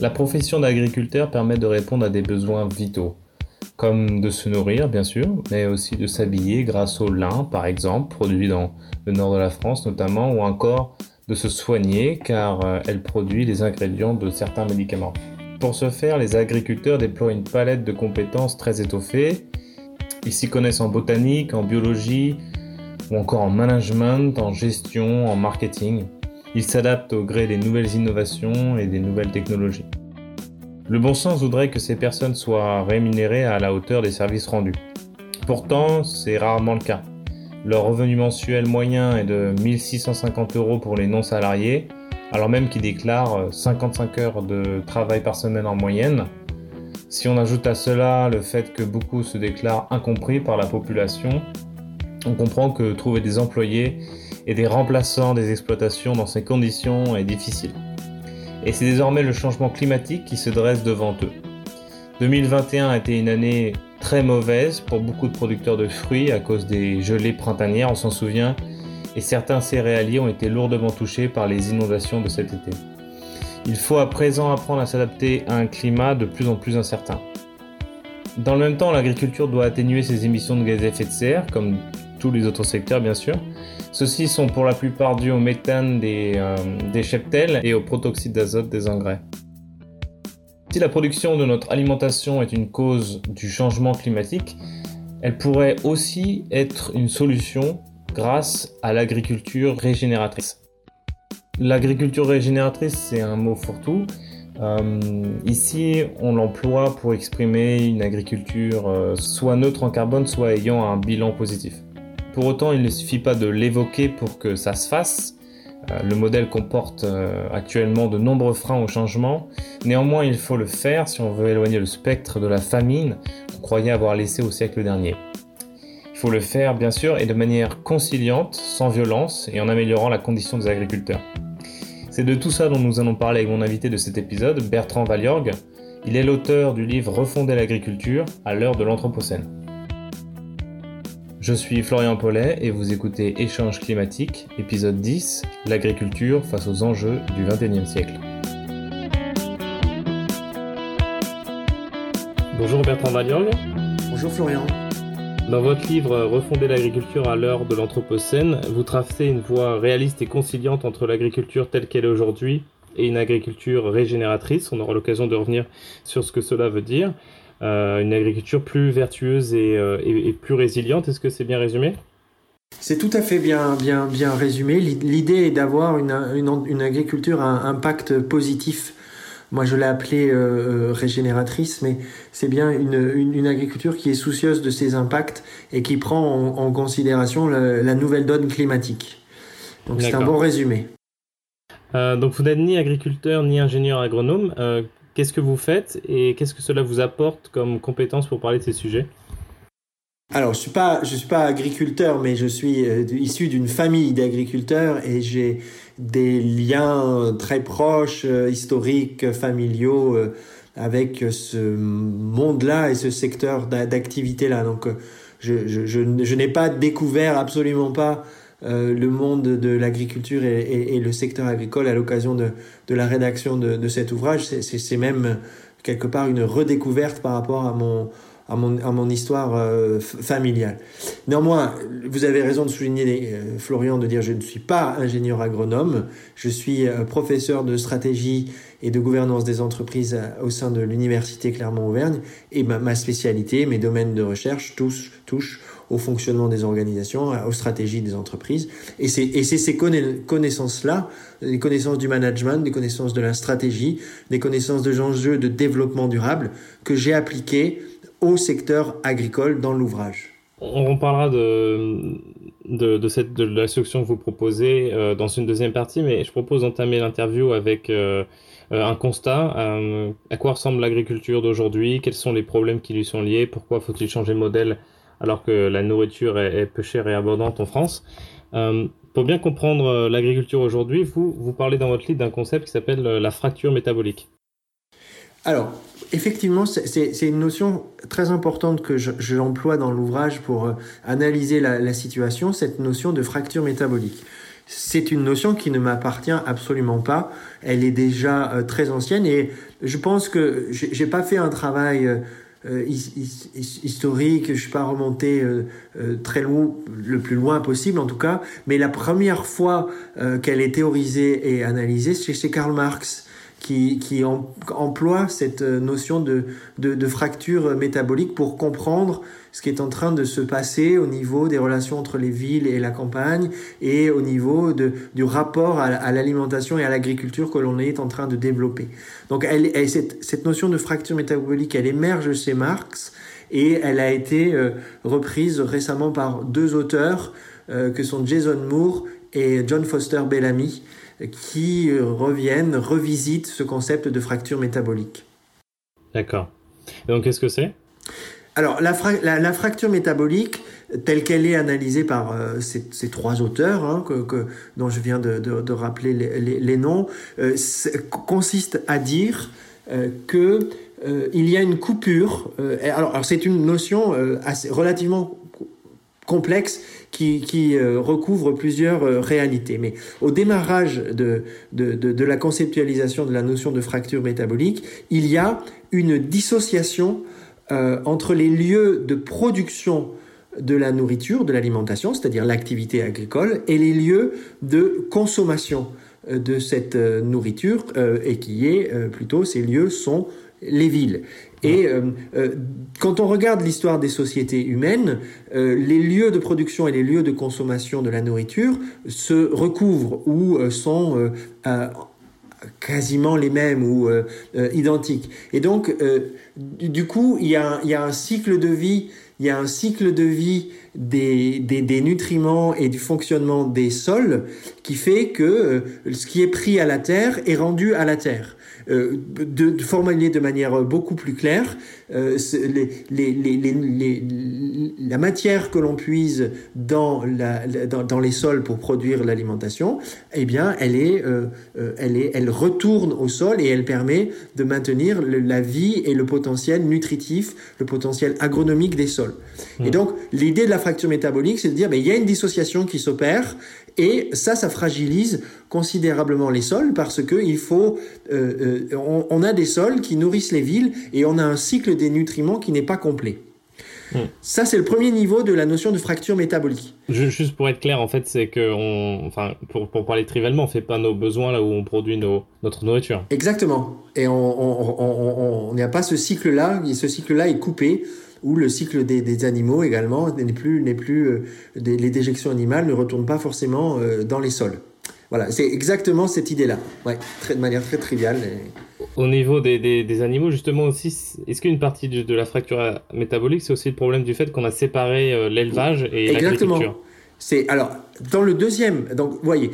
La profession d'agriculteur permet de répondre à des besoins vitaux, comme de se nourrir bien sûr, mais aussi de s'habiller grâce au lin par exemple, produit dans le nord de la France notamment, ou encore de se soigner car euh, elle produit les ingrédients de certains médicaments. Pour ce faire, les agriculteurs déploient une palette de compétences très étoffée. Ils s'y connaissent en botanique, en biologie, ou encore en management, en gestion, en marketing. Ils s'adaptent au gré des nouvelles innovations et des nouvelles technologies. Le bon sens voudrait que ces personnes soient rémunérées à la hauteur des services rendus. Pourtant, c'est rarement le cas. Leur revenu mensuel moyen est de 1650 euros pour les non-salariés, alors même qu'ils déclarent 55 heures de travail par semaine en moyenne. Si on ajoute à cela le fait que beaucoup se déclarent incompris par la population, on comprend que trouver des employés et des remplaçants des exploitations dans ces conditions est difficile. Et c'est désormais le changement climatique qui se dresse devant eux. 2021 a été une année très mauvaise pour beaucoup de producteurs de fruits à cause des gelées printanières, on s'en souvient, et certains céréaliers ont été lourdement touchés par les inondations de cet été. Il faut à présent apprendre à s'adapter à un climat de plus en plus incertain. Dans le même temps, l'agriculture doit atténuer ses émissions de gaz à effet de serre, comme tous les autres secteurs bien sûr. Ceux-ci sont pour la plupart dus au méthane des, euh, des cheptels et au protoxyde d'azote des engrais. Si la production de notre alimentation est une cause du changement climatique, elle pourrait aussi être une solution grâce à l'agriculture régénératrice. L'agriculture régénératrice, c'est un mot fourre-tout. Euh, ici, on l'emploie pour exprimer une agriculture euh, soit neutre en carbone, soit ayant un bilan positif. Pour autant, il ne suffit pas de l'évoquer pour que ça se fasse. Euh, le modèle comporte euh, actuellement de nombreux freins au changement. Néanmoins, il faut le faire si on veut éloigner le spectre de la famine qu'on croyait avoir laissé au siècle dernier. Il faut le faire, bien sûr, et de manière conciliante, sans violence et en améliorant la condition des agriculteurs. C'est de tout ça dont nous allons parler avec mon invité de cet épisode, Bertrand Valiorgue. Il est l'auteur du livre Refonder l'agriculture à l'heure de l'Anthropocène. Je suis Florian Paulet et vous écoutez Échange climatique, épisode 10, l'agriculture face aux enjeux du XXIe siècle. Bonjour Bertrand Valiorgue. Bonjour Florian. Dans votre livre Refonder l'agriculture à l'heure de l'Anthropocène, vous tracez une voie réaliste et conciliante entre l'agriculture telle qu'elle est aujourd'hui et une agriculture régénératrice. On aura l'occasion de revenir sur ce que cela veut dire. Euh, une agriculture plus vertueuse euh, et, plus résiliente. Est-ce que c'est bien résumé? C'est tout à fait bien, bien, bien résumé. L'idée est d'avoir une, une, agriculture à impact positif. Moi, je l'ai appelé euh, régénératrice, mais c'est bien une, une, agriculture qui est soucieuse de ses impacts et qui prend en, considération la, nouvelle donne climatique. Donc, c'est un bon résumé. donc, vous n'êtes ni agriculteur ni ingénieur agronome. Qu'est-ce que vous faites et qu'est-ce que cela vous apporte comme compétence pour parler de ces sujets? Alors, je suis pas, je suis pas agriculteur, mais je suis euh, issu d'une famille d'agriculteurs et j'ai des liens très proches, euh, historiques, familiaux euh, avec ce monde-là et ce secteur d'activité-là. Donc, je n'ai pas découvert absolument pas euh, le monde de l'agriculture et, le secteur agricole à l'occasion de, la rédaction de, cet ouvrage. C'est même quelque part une redécouverte par rapport à mon, à mon, histoire euh, familiale. Néanmoins, vous avez raison de souligner, euh, Florian, de dire je ne suis pas ingénieur agronome, je suis professeur de stratégie et de gouvernance des entreprises au sein de l'université Clermont-Auvergne et ma, spécialité, mes domaines de recherche touchent au fonctionnement des organisations, aux stratégies des entreprises. Et c'est ces connaissances-là, les connaissances du management, des connaissances de la stratégie, des connaissances de enjeux de développement durable que j'ai appliquées au secteur agricole dans l'ouvrage. On parlera de, de, cette, de la solution que vous proposez euh, dans une deuxième partie, mais je propose d'entamer l'interview avec euh, euh, un constat. à quoi ressemble l'agriculture d'aujourd'hui? Quels sont les problèmes qui lui sont liés? Pourquoi faut-il changer de modèle alors que la nourriture est, peu chère et abondante en France. Euh, pour bien comprendre euh, l'agriculture aujourd'hui, vous, vous parlez dans votre livre d'un concept qui s'appelle euh, la fracture métabolique. Alors, effectivement, c'est une notion très importante que j'emploie dans l'ouvrage pour analyser la, situation, cette notion de fracture métabolique. c'est une notion qui ne m'appartient absolument pas. Elle est déjà très ancienne et je pense que j'ai pas fait un travail historique, je suis pas remonté très loin, le plus loin possible en tout cas, mais la première fois qu'elle est théorisée et analysée, c'est chez Karl Marx qui, qui emploie cette notion de, de, de, fracture métabolique pour comprendre ce qui est en train de se passer au niveau des relations entre les villes et la campagne et au niveau du rapport à, l'alimentation et à l'agriculture que l'on est en train de développer. Donc cette, notion de fracture métabolique, elle émerge chez Marx et elle a été euh, reprise récemment par deux auteurs euh, que sont Jason Moore et John Foster Bellamy qui euh, reviennent, revisitent ce concept de fracture métabolique. D'accord. Donc qu'est-ce que c'est? Alors, la, fracture métabolique, telle qu'elle est analysée par euh, ces, trois auteurs, hein, que, dont je viens de, rappeler les, noms, euh, consiste à dire euh, que euh, il y a une coupure. Alors, c'est une notion relativement complexe qui, recouvre plusieurs réalités. Mais au démarrage de, de, la conceptualisation de la notion de fracture métabolique, il y a une dissociation euh, entre les lieux de production de la nourriture, de l'alimentation, c'est-à-dire l'activité agricole, et les lieux de consommation euh, de cette euh, nourriture, et qui est plutôt, ces lieux sont les villes. Et quand on regarde l'histoire des sociétés humaines, les lieux de production et les lieux de consommation de la nourriture se recouvrent ou sont quasiment les mêmes ou euh, euh, identiques. Et donc, euh, du, coup, il y, a, y, a, un cycle de vie, il y a un cycle de vie des, des, des, nutriments et du fonctionnement des sols qui fait que ce qui est pris à la terre est rendu à la terre. Euh, de, de, formuler de manière beaucoup plus claire, euh, les, les, les, la matière que l'on puise dans, la, dans, dans, les sols pour produire l'alimentation, eh bien, elle est, euh, elle est, elle retourne au sol et elle permet de maintenir la vie et le potentiel nutritif, le potentiel agronomique des sols. Et mmh. donc, l'idée de la fracture métabolique, c'est de dire, mais il y a une dissociation qui s'opère et ça, ça fragilise considérablement les sols parce que il faut, euh, euh, on, on, a des sols qui nourrissent les villes et on a un cycle des nutriments qui n'est pas complet. Hmm. Ça, c'est le premier niveau de la notion de fracture métabolique. Juste pour être clair, en fait, c'est que, on, enfin, pour, pour parler trivialement, on fait pas nos besoins là où on produit nos, notre nourriture. Exactement. Et on n'y a pas ce cycle-là. Ce cycle-là est coupé où le cycle des, des animaux également n'est plus, n'est plus euh, des, les déjections animales ne retournent pas forcément euh, dans les sols. Voilà, c'est exactement cette idée-là, ouais, très, de manière très triviale. Au niveau des, des, des, animaux, justement aussi, est-ce qu'une partie de, de, la fracture métabolique, c'est aussi le problème du fait qu'on a séparé euh, l'élevage et l'agriculture c'est alors dans le deuxième. Donc, vous voyez,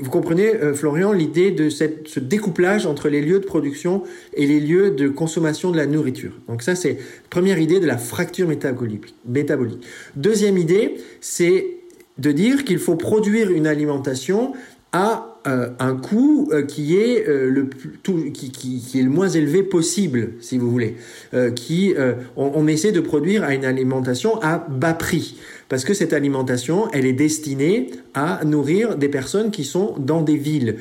vous comprenez, euh, Florian, l'idée de ce découplage entre les lieux de production et les lieux de consommation de la nourriture. Donc ça, c'est première idée de la fracture métabolique. Deuxième idée, c'est de dire qu'il faut produire une alimentation à euh, un coût euh, qui est le qui, est le moins élevé possible, si vous voulez, qui on, essaie de produire à une alimentation à bas prix parce que cette alimentation, elle est destinée à nourrir des personnes qui sont dans des villes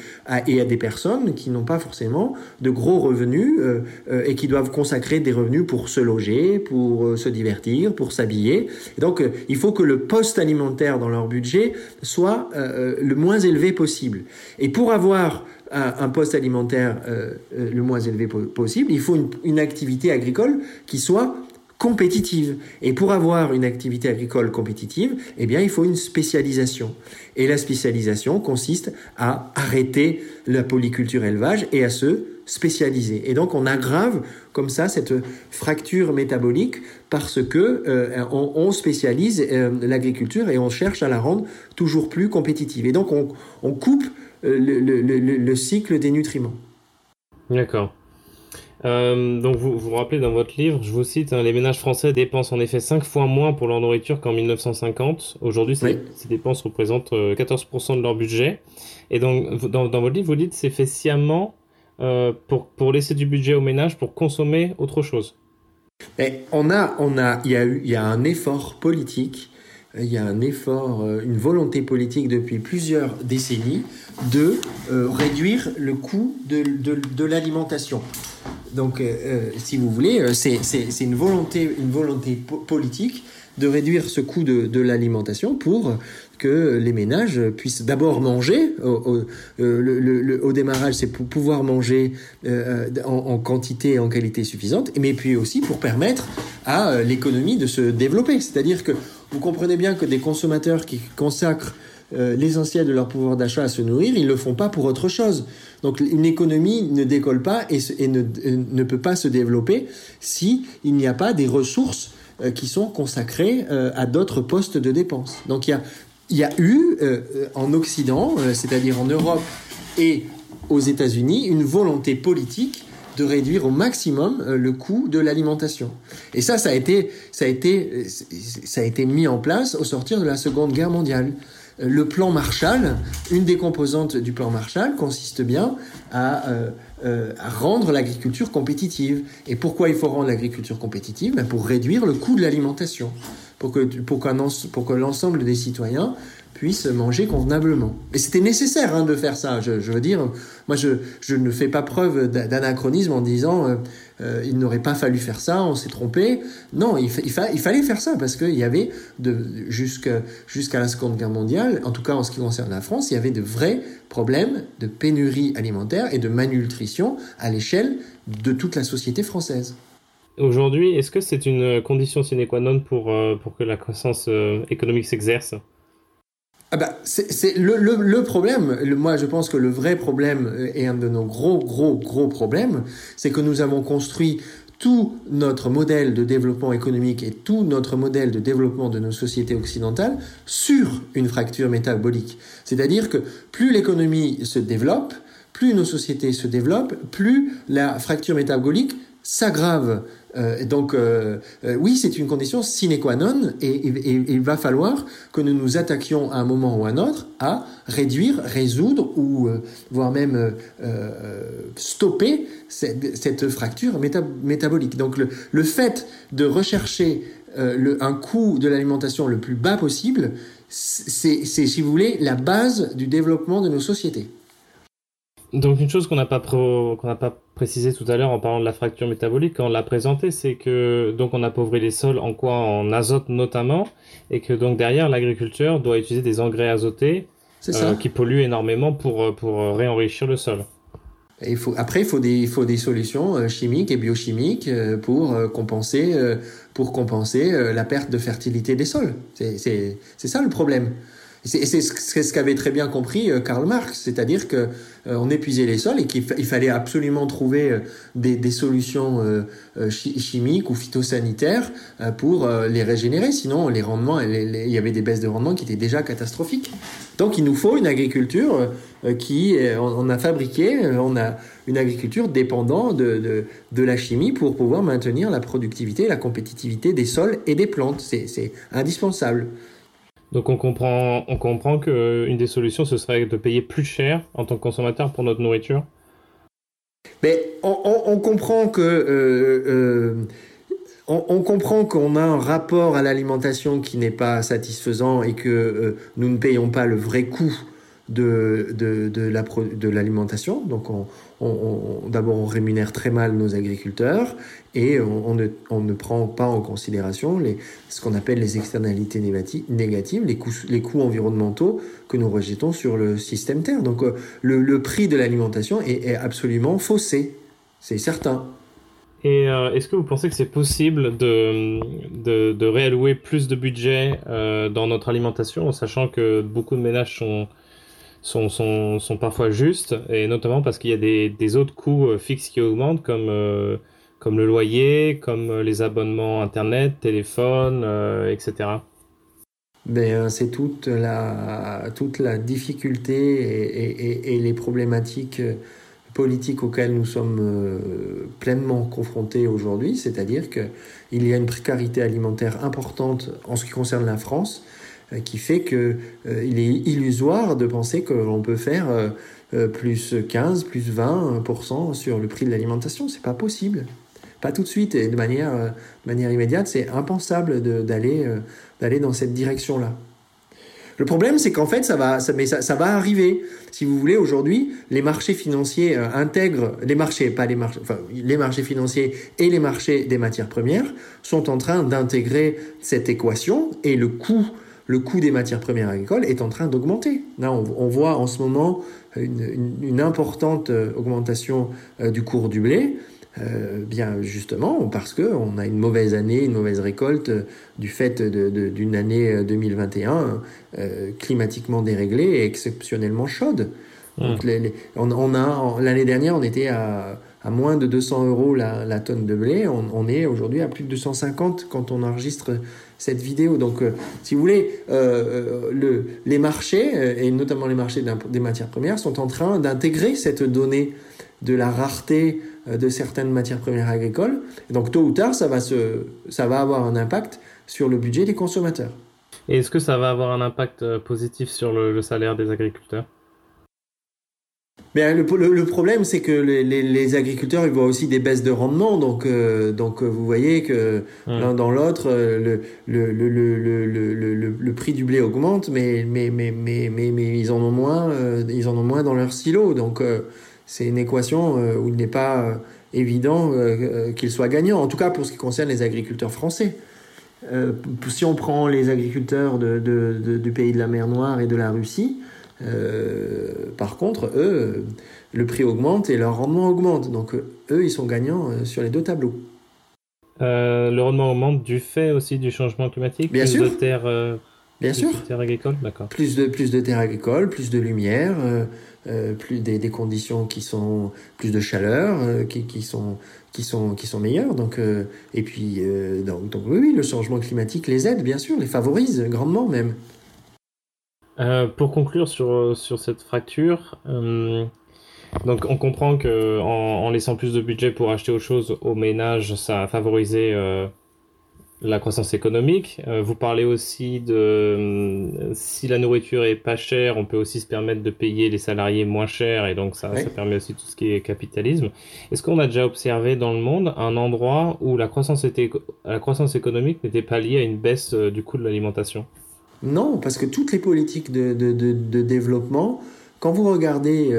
et à des personnes qui n'ont pas forcément de gros revenus euh, euh, et qui doivent consacrer des revenus pour se loger, pour euh, se divertir, pour s'habiller. Donc, il faut que le poste alimentaire dans leur budget soit le moins élevé possible. Et pour avoir un, poste alimentaire le moins élevé po possible, il faut une activité agricole qui soit compétitive. Et pour avoir une activité agricole compétitive, eh bien, il faut une spécialisation. Et la spécialisation consiste à arrêter la polyculture élevage et à se spécialiser. Et donc, on aggrave comme ça cette fracture métabolique parce que euh, on, on, spécialise euh, l'agriculture et on cherche à la rendre toujours plus compétitive. Et donc, on, on coupe euh, le, le, le, le cycle des nutriments. D'accord. Euh, donc vous vous rappelez dans votre livre, je vous cite, hein, les ménages français dépensent en effet 5 fois moins pour leur nourriture qu'en 1950. Aujourd'hui, ces, oui. ces, dépenses représentent 14% euh, de leur budget. Et donc dans, dans votre livre, vous dites c'est fait sciemment euh, pour, pour laisser du budget aux ménages pour consommer autre chose. Mais on a, on a, il y a eu, il y a un effort politique il y a un effort, une volonté politique depuis plusieurs décennies de réduire le coût de, de, l'alimentation. Donc, si vous voulez, c'est une volonté, politique de réduire ce coût de, l'alimentation pour que les ménages puissent d'abord manger. Au, euh, démarrage, c'est pour pouvoir manger euh, en, quantité et en qualité suffisante, mais puis aussi pour permettre à euh, l'économie de se développer. C'est-à-dire que vous comprenez bien que des consommateurs qui consacrent l'essentiel de leur pouvoir d'achat à se nourrir, ils ne le font pas pour autre chose. Donc une économie ne décolle pas et, ne, ne, peut pas se développer si il n'y a pas des ressources qui sont consacrées à d'autres postes de dépenses. Donc il y a y a eu euh, en Occident, euh, c'est-à-dire en Europe et aux États-Unis, une volonté politique de réduire au maximum euh, le coût de l'alimentation. Et ça, ça a été, ça a été, ça a été mis en place au sortir de la Seconde Guerre mondiale. Le plan Marshall, une des composantes du plan Marshall, consiste bien à, à rendre l'agriculture compétitive. Et pourquoi il faut rendre l'agriculture compétitive? Ben Pour réduire le coût de l'alimentation pour que, pour que l'ensemble des citoyens puissent manger convenablement. Et c'était nécessaire hein, de faire ça. Je, veux dire, moi, je, ne fais pas preuve d'anachronisme en disant euh, euh, il n'aurait pas fallu faire ça, on s'est trompé. Non, il, fallait faire ça parce qu'il y avait, jusqu'à la Seconde Guerre mondiale, en tout cas en ce qui concerne la France, il y avait de vrais problèmes de pénurie alimentaire et de malnutrition à l'échelle de toute la société française. Aujourd'hui, est-ce que c'est une condition sine qua non pour, euh, que la croissance euh, économique s'exerce? Ah bah, c'est le, le, le, problème. moi, je pense que le vrai problème et un de nos gros, gros, gros problèmes, c'est que nous avons construit tout notre modèle de développement économique et tout notre modèle de développement de nos sociétés occidentales sur une fracture métabolique. C'est-à-dire que plus l'économie se développe, plus nos sociétés se développent, plus la fracture métabolique s'aggrave. Euh, donc euh, euh, oui, c'est une condition sine qua non et, il va falloir que nous nous attaquions à un moment ou à un autre à réduire, résoudre ou voire même stopper cette, fracture métabolique. Donc le, fait de rechercher un coût de l'alimentation le plus bas possible, c'est, si vous voulez, la base du développement de nos sociétés. Donc une chose qu'on n'a pas précisé tout à l'heure en parlant de la fracture métabolique quand on l'a présenté, c'est que donc on appauvrit les sols en quoi? En azote notamment, et que donc derrière l'agriculteur doit utiliser des engrais azotés euh, qui polluent énormément pour euh, pour réenrichir le sol. il faut, après, il faut des, il faut des solutions euh, chimiques et biochimiques pour compenser, pour compenser la perte de fertilité des sols. C'est ça le problème. C'est ce qu'avait très bien compris euh, Karl Marx, c'est-à-dire que euh, on épuisait les sols et qu'il fallait absolument trouver euh, des, solutions chimiques ou phytosanitaires pour les régénérer. Sinon, les rendements, il y avait des baisses de rendement qui étaient déjà catastrophiques. Donc, il nous faut une agriculture qui, on a fabriqué, on a une agriculture dépendant de, de la chimie pour pouvoir maintenir la productivité, la compétitivité des sols et des plantes. C'est indispensable. Donc on comprend, on comprend qu'une des solutions, ce serait de payer plus cher en tant que consommateur pour notre nourriture. Mais on, comprend que euh, euh, comprend qu'on a un rapport à l'alimentation qui n'est pas satisfaisant et que euh, nous ne payons pas le vrai coût de, de, de l'alimentation. Donc on, d'abord on rémunère très mal nos agriculteurs et on, ne, on ne, prend pas en considération les, ce qu'on appelle les externalités négatives, les coûts, les coûts environnementaux que nous rejetons sur le système Terre. Donc euh, le, le prix de l'alimentation est, absolument faussé, c'est certain. Et euh, est-ce que vous pensez que c'est possible de, de, de, réallouer plus de budget euh, dans notre alimentation, en sachant que beaucoup de ménages sont sont, sont, sont, parfois justes, et notamment parce qu'il y a des, des, autres coûts euh, fixes qui augmentent, comme, euh, comme le loyer, comme euh, les abonnements Internet, téléphone, etc. Ben, c'est toute la, toute la difficulté et, et, et, les problématiques politiques auxquelles nous sommes pleinement confrontés aujourd'hui, c'est-à-dire qu'il y a une précarité alimentaire importante en ce qui concerne la France, qui fait qu'il euh, il est illusoire de penser que l'on peut faire euh, plus 15, plus 20% sur le prix de l'alimentation. C'est pas possible. pas tout de suite et de manière, manière immédiate. C'est impensable d'aller dans cette direction-là. Le problème, c'est qu'en fait, ça va, ça, mais ça, ça, va arriver. Si vous voulez, aujourd'hui, les marchés financiers euh, intègrent les marchés, pas les marchés, enfin, les marchés financiers et les marchés des matières premières sont en train d'intégrer cette équation et le coût, le coût des matières premières agricoles est en train d'augmenter. Là, on, on, voit en ce moment une, une, une importante euh, augmentation euh, du cours du blé. Euh, bien justement parce que on a une mauvaise année, une mauvaise récolte euh, du fait d'une année 2021 euh, climatiquement déréglée et exceptionnellement chaude. Mmh. on, a l'année dernière, on était à, à, moins de 200 euros la, la tonne de blé. On, on est aujourd'hui à plus de 250 quand on enregistre cette vidéo. Donc, si vous voulez, le, les marchés et notamment les marchés des matières premières sont en train d'intégrer cette donnée de la rareté euh, de certaines matières premières agricoles. donc tôt ou tard, ça va, se, ça va avoir un impact sur le budget des consommateurs. Et est-ce que ça va avoir un impact euh, positif sur le, salaire des agriculteurs? Le, le, problème, c'est que les, les, agriculteurs, ils voient aussi des baisses de rendement. Donc, euh, donc vous voyez que l'un dans l'autre, le, le, prix du blé augmente, mais, mais, mais, mais, mais, mais ils, en ont moins, ils en ont moins dans leur silo. Donc, c'est une équation euh, où il n'est pas euh, évident euh, qu'il soit gagnant, en tout cas pour ce qui concerne les agriculteurs français. si on prend les agriculteurs de, du pays de la mer Noire et de la Russie, par contre, eux, le prix augmente et leur rendement augmente. Donc eux, ils sont gagnants sur les deux tableaux. le rendement augmente du fait aussi du changement climatique Bien sûr. De terres, Bien sûr. terres agricoles, d'accord. Plus de, plus de terres agricoles, plus de lumière. Euh, plus des, des, conditions qui sont plus de chaleur, euh, qui, qui, sont qui sont qui sont meilleures. Donc euh, et puis donc, donc, oui, oui, le changement climatique les aide bien sûr, les favorise grandement même. Pour conclure sur sur cette fracture. Donc on comprend que en, en, laissant plus de budget pour acheter autre chose aux ménages, ça a favorisé la croissance économique. Euh, vous parlez aussi de euh, si la nourriture est pas chère, on peut aussi se permettre de payer les salariés moins cher et donc ça, ça permet aussi tout ce qui est capitalisme. Est-ce qu'on a déjà observé dans le monde un endroit où la croissance, était, la croissance économique n'était pas liée à une baisse euh, du coût de l'alimentation? Non, parce que toutes les politiques de, de, développement, quand vous regardez...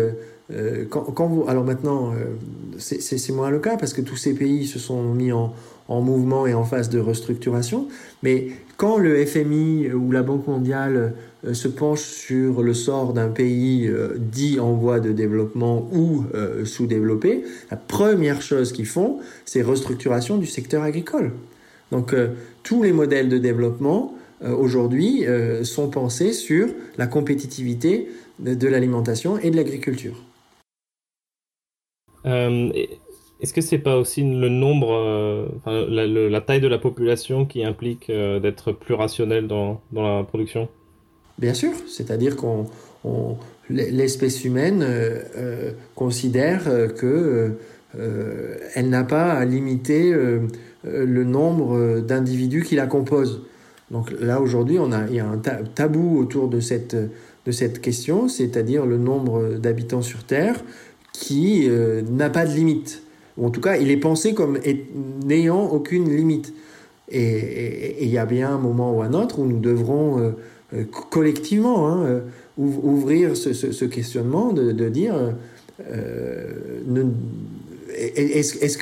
quand, quand, vous, alors maintenant, c'est moins le cas parce que tous ces pays se sont mis en, en mouvement et en phase de restructuration. Mais quand le FMI ou la Banque mondiale euh, se penche sur le sort d'un pays euh, dit en voie de développement ou euh, sous-développé, la première chose qu'ils font, c'est restructuration du secteur agricole. Donc tous les modèles de développement aujourd'hui sont pensés sur la compétitivité de, l'alimentation et de l'agriculture. Est-ce que c'est pas aussi le nombre, euh, enfin, la, la, taille de la population qui implique euh, d'être plus rationnel dans, dans, la production? Bien sûr, c'est-à-dire qu'on l'espèce humaine euh, considère que elle n'a pas à limiter le nombre d'individus qui la composent. Donc là aujourd'hui, il y a un tabou autour de cette question, c'est-à-dire le nombre d'habitants sur Terre qui n'a pas de limite en tout cas, il est pensé comme n'ayant aucune limite. Et il y a bien un moment ou un autre où nous devrons euh, euh, collectivement hein, euh, ouvrir ce, questionnement de, dire est-ce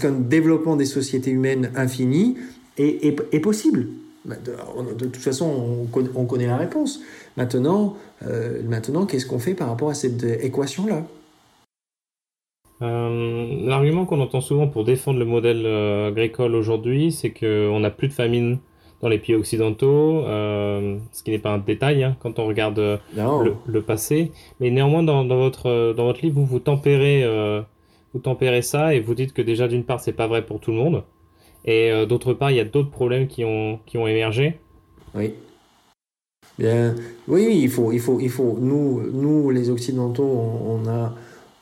qu'un développement des sociétés humaines infinies est, possible? De, toute façon, on connaît, la réponse. Maintenant, maintenant qu'est-ce qu'on fait par rapport à cette équation-là? Euh, l'argument qu'on entend souvent pour défendre le modèle euh, agricole aujourd'hui, c'est qu'on n'a plus de famine dans les pays occidentaux, euh, ce qui n'est pas un détail hein, quand on regarde le, passé. Mais néanmoins, dans, votre, dans votre livre, vous, vous, tempérez, vous tempérez ça et vous dites que déjà, d'une part, c'est pas vrai pour tout le monde. Et d'autre part, il y a d'autres problèmes qui ont, qui ont émergé. Oui. Bien, oui, il faut, il faut, il faut. Nous, nous les Occidentaux, on a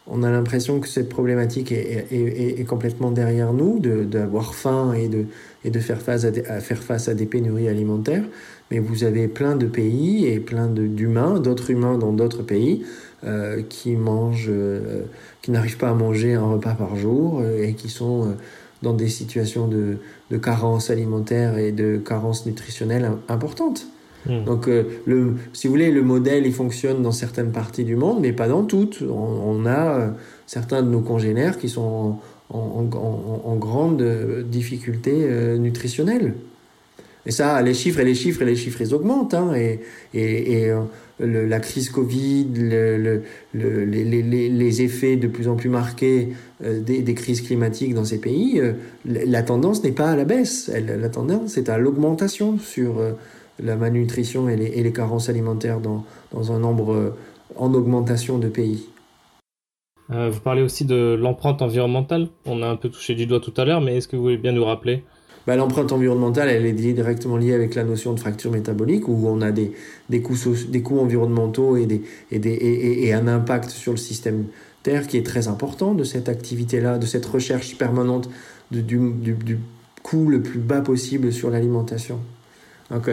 on a l'impression que cette problématique est, complètement derrière nous, d'avoir de, faim et de, et de faire, face à, faire face à des pénuries alimentaires. Mais vous avez plein de pays et plein d'humains, d'autres humains dans d'autres pays, euh, qui mangent, euh, qui n'arrivent pas à manger un repas par jour euh, et qui sont dans des situations de, de carence alimentaire et de carence nutritionnelle importantes. Hmm. Donc, euh, le, si vous voulez, le modèle, il fonctionne dans certaines parties du monde, mais pas dans toutes. On, a euh, certains de nos congénères qui sont en, en, en, grande difficulté euh, nutritionnelle. Et ça, les chiffres et les chiffres et les chiffres, ils augmentent. Hein, et, et, et la crise Covid, le, le, les, effets de plus en plus marqués des, des, crises climatiques dans ces pays, la tendance n'est pas à la baisse. la tendance est à l'augmentation sur la malnutrition et les, carences alimentaires dans, un nombre euh, en augmentation de pays. Euh, vous parlez aussi de l'empreinte environnementale. On a un peu touché du doigt tout à l'heure, mais est-ce que vous voulez bien nous rappeler bah, L'empreinte environnementale, est directement liée avec la notion de fracture métabolique, où on a des, des, coûts, environnementaux et, un impact sur le système Terre qui est très important de cette activité-là, de cette recherche permanente du coût le plus bas possible sur l'alimentation. Donc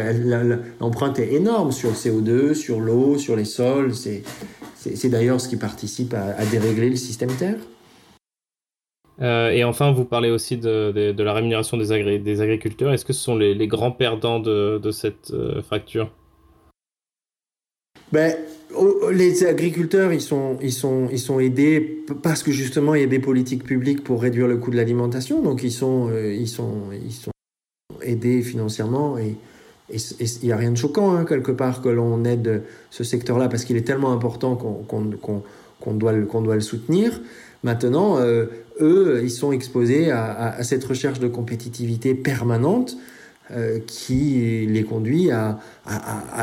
l'empreinte est énorme sur le CO2, sur l'eau, sur les sols. C'est d'ailleurs ce qui participe à, dérégler le système Terre. Euh, et enfin, vous parlez aussi de, de, la rémunération des, des agriculteurs. Est-ce que ce sont les, grands perdants de, de cette euh, fracture ben, les agriculteurs, ils sont, ils, sont, ils sont aidés parce que justement, il y a des politiques publiques pour réduire le coût de l'alimentation. Donc, ils sont, euh, ils, sont, ils sont aidés financièrement et, il n'y a rien de choquant, hein, quelque part, que l'on aide ce secteur-là, parce qu'il est tellement important qu'on doit, doit, le soutenir. Maintenant, eux, ils sont exposés à, cette recherche de compétitivité permanente euh, qui les conduit à,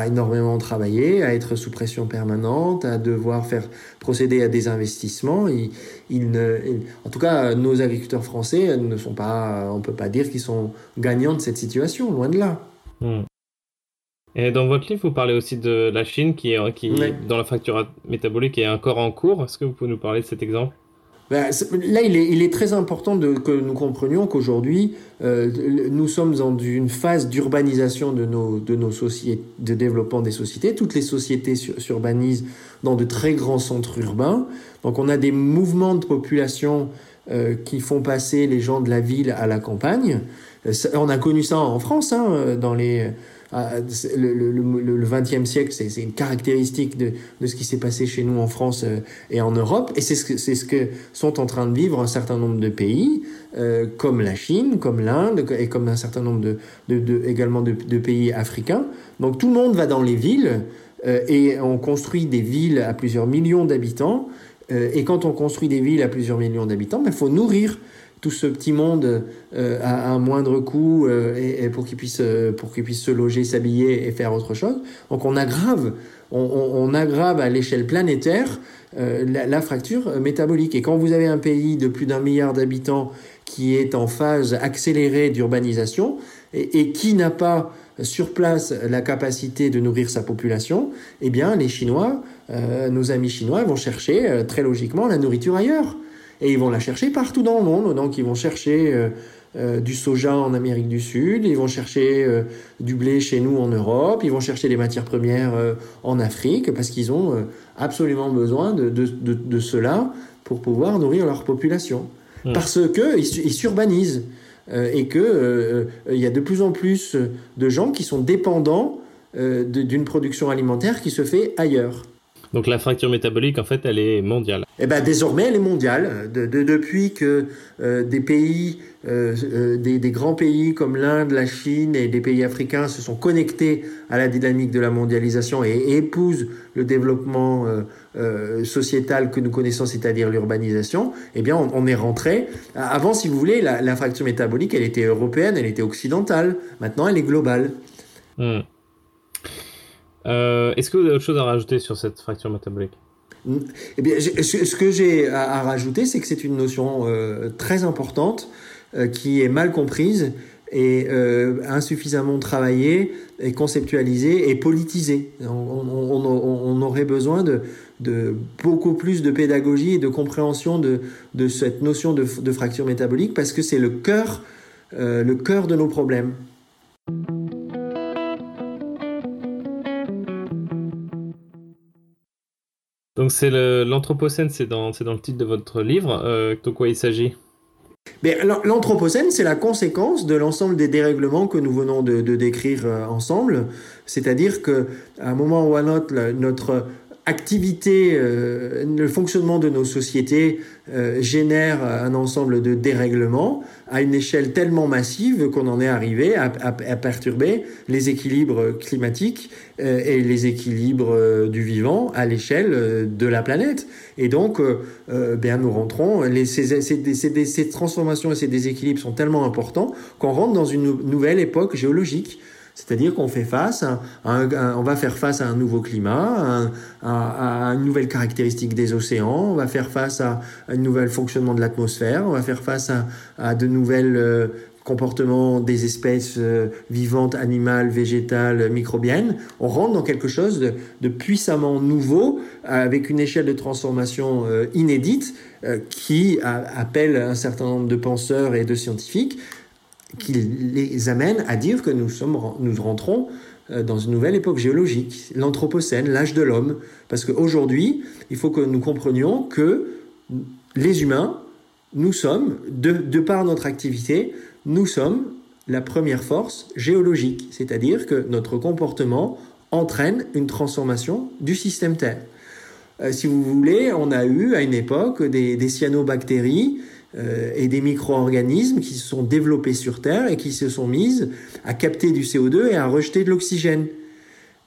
énormément travailler, à être sous pression permanente, à devoir faire procéder à des investissements. en tout cas, nos agriculteurs français ne sont pas, on peut pas dire qu'ils sont gagnants de cette situation, loin de là. Hmm. Et dans votre livre, vous parlez aussi de la Chine qui est, qui, dans la fracture métabolique est encore en cours. Est-ce que vous pouvez nous parler de cet exemple? Là, il est, il est, très important de, que nous comprenions qu'aujourd'hui, euh, nous sommes dans une phase d'urbanisation de nos, de nos sociétés, de développement des sociétés. Toutes les sociétés s'urbanisent dans de très grands centres urbains. Donc, on a des mouvements de population euh, qui font passer les gens de la ville à la campagne. Euh, on a connu ça en France, hein, dans les ah, le, le, le, 20e siècle, c'est une caractéristique de, ce qui s'est passé chez nous en France euh, et en Europe, et c'est ce, que, sont en train de vivre un certain nombre de pays, euh, comme la Chine, comme l'Inde, et comme un certain nombre de également de, pays africains. Donc tout le monde va dans les villes, euh, et on construit des villes à plusieurs millions d'habitants, et quand on construit des villes à plusieurs millions d'habitants, il ben, faut nourrir tout ce petit monde euh, à, un moindre coût euh, et, pour qu'ils puissent euh, pour qu'ils puissent se loger, s'habiller et faire autre chose. Donc on aggrave on, on, aggrave à l'échelle planétaire la, fracture métabolique. Et quand vous avez un pays de plus d'un milliard d'habitants qui est en phase accélérée d'urbanisation et, et, qui n'a pas sur place la capacité de nourrir sa population, eh bien les Chinois, nos amis chinois, vont chercher très logiquement la nourriture ailleurs et ils vont la chercher partout dans le monde. Donc ils vont chercher euh, euh, du soja en Amérique du Sud, ils vont chercher euh, du blé chez nous en Europe, ils vont chercher des matières premières en Afrique parce qu'ils ont absolument besoin de, de, de, cela pour pouvoir nourrir leur population. Hmm. Parce qu'ils ils s'urbanisent et qu'il il y a de plus en plus de gens qui sont dépendants d'une production alimentaire qui se fait ailleurs. Donc la fracture métabolique, en fait, elle est mondiale. Eh ben désormais, elle est mondiale. De, depuis que euh, des pays, euh, euh, des, des, grands pays comme l'Inde, la Chine et des pays africains se sont connectés à la dynamique de la mondialisation et, épousent le développement sociétal que nous connaissons, c'est-à-dire l'urbanisation, eh bien, on, on, est rentré. Avant, si vous voulez, la, la, fracture métabolique, elle était européenne, elle était occidentale. Maintenant, elle est globale. Hmm. Euh, est-ce que vous avez autre chose à rajouter sur cette fracture métabolique? Eh bien, ce que j'ai à, rajouter, c'est que c'est une notion euh, très importante euh, qui est mal comprise et insuffisamment travaillée et conceptualisée et politisée. On, aurait besoin de, beaucoup plus de pédagogie et de compréhension de, de cette notion de, de, fracture métabolique parce que c'est le cœur, le cœur de nos problèmes. Donc c'est l'Anthropocène, c'est dans, le titre de votre livre. Euh, de quoi il s'agit? L'Anthropocène, c'est la conséquence de l'ensemble des dérèglements que nous venons de, décrire euh, ensemble. C'est-à-dire qu'à un moment ou à un autre, notre activité, euh, le fonctionnement de nos sociétés euh, génère un ensemble de dérèglements à une échelle tellement massive qu'on en est arrivé à, perturber les équilibres climatiques euh, et les équilibres du vivant à l'échelle de la planète. Et donc, bien, nous rentrons, les, ces, ces, ces transformations et ces déséquilibres sont tellement importants qu'on rentre dans une nouvelle époque géologique. C'est-à-dire qu'on fait face, à, on va faire face à un nouveau climat, à, une nouvelle caractéristique des océans, on va faire face à, un nouvel fonctionnement de l'atmosphère, on va faire face à, de nouvelles euh, comportements des espèces euh, vivantes, animales, végétales, microbiennes. On rentre dans quelque chose de, puissamment nouveau, avec une échelle de transformation euh, inédite, qui appelle un certain nombre de penseurs et de scientifiques qui les amène à dire que nous, sommes, nous rentrons euh, dans une nouvelle époque géologique, l'Anthropocène, l'âge de l'homme. Parce qu'aujourd'hui, il faut que nous comprenions que les humains, nous sommes, de, par notre activité, nous sommes la première force géologique. C'est-à-dire que notre comportement entraîne une transformation du système Terre. Euh, si vous voulez, on a eu à une époque des, des cyanobactéries euh, et des micro-organismes qui se sont développés sur Terre et qui se sont mis à capter du CO2 et à rejeter de l'oxygène.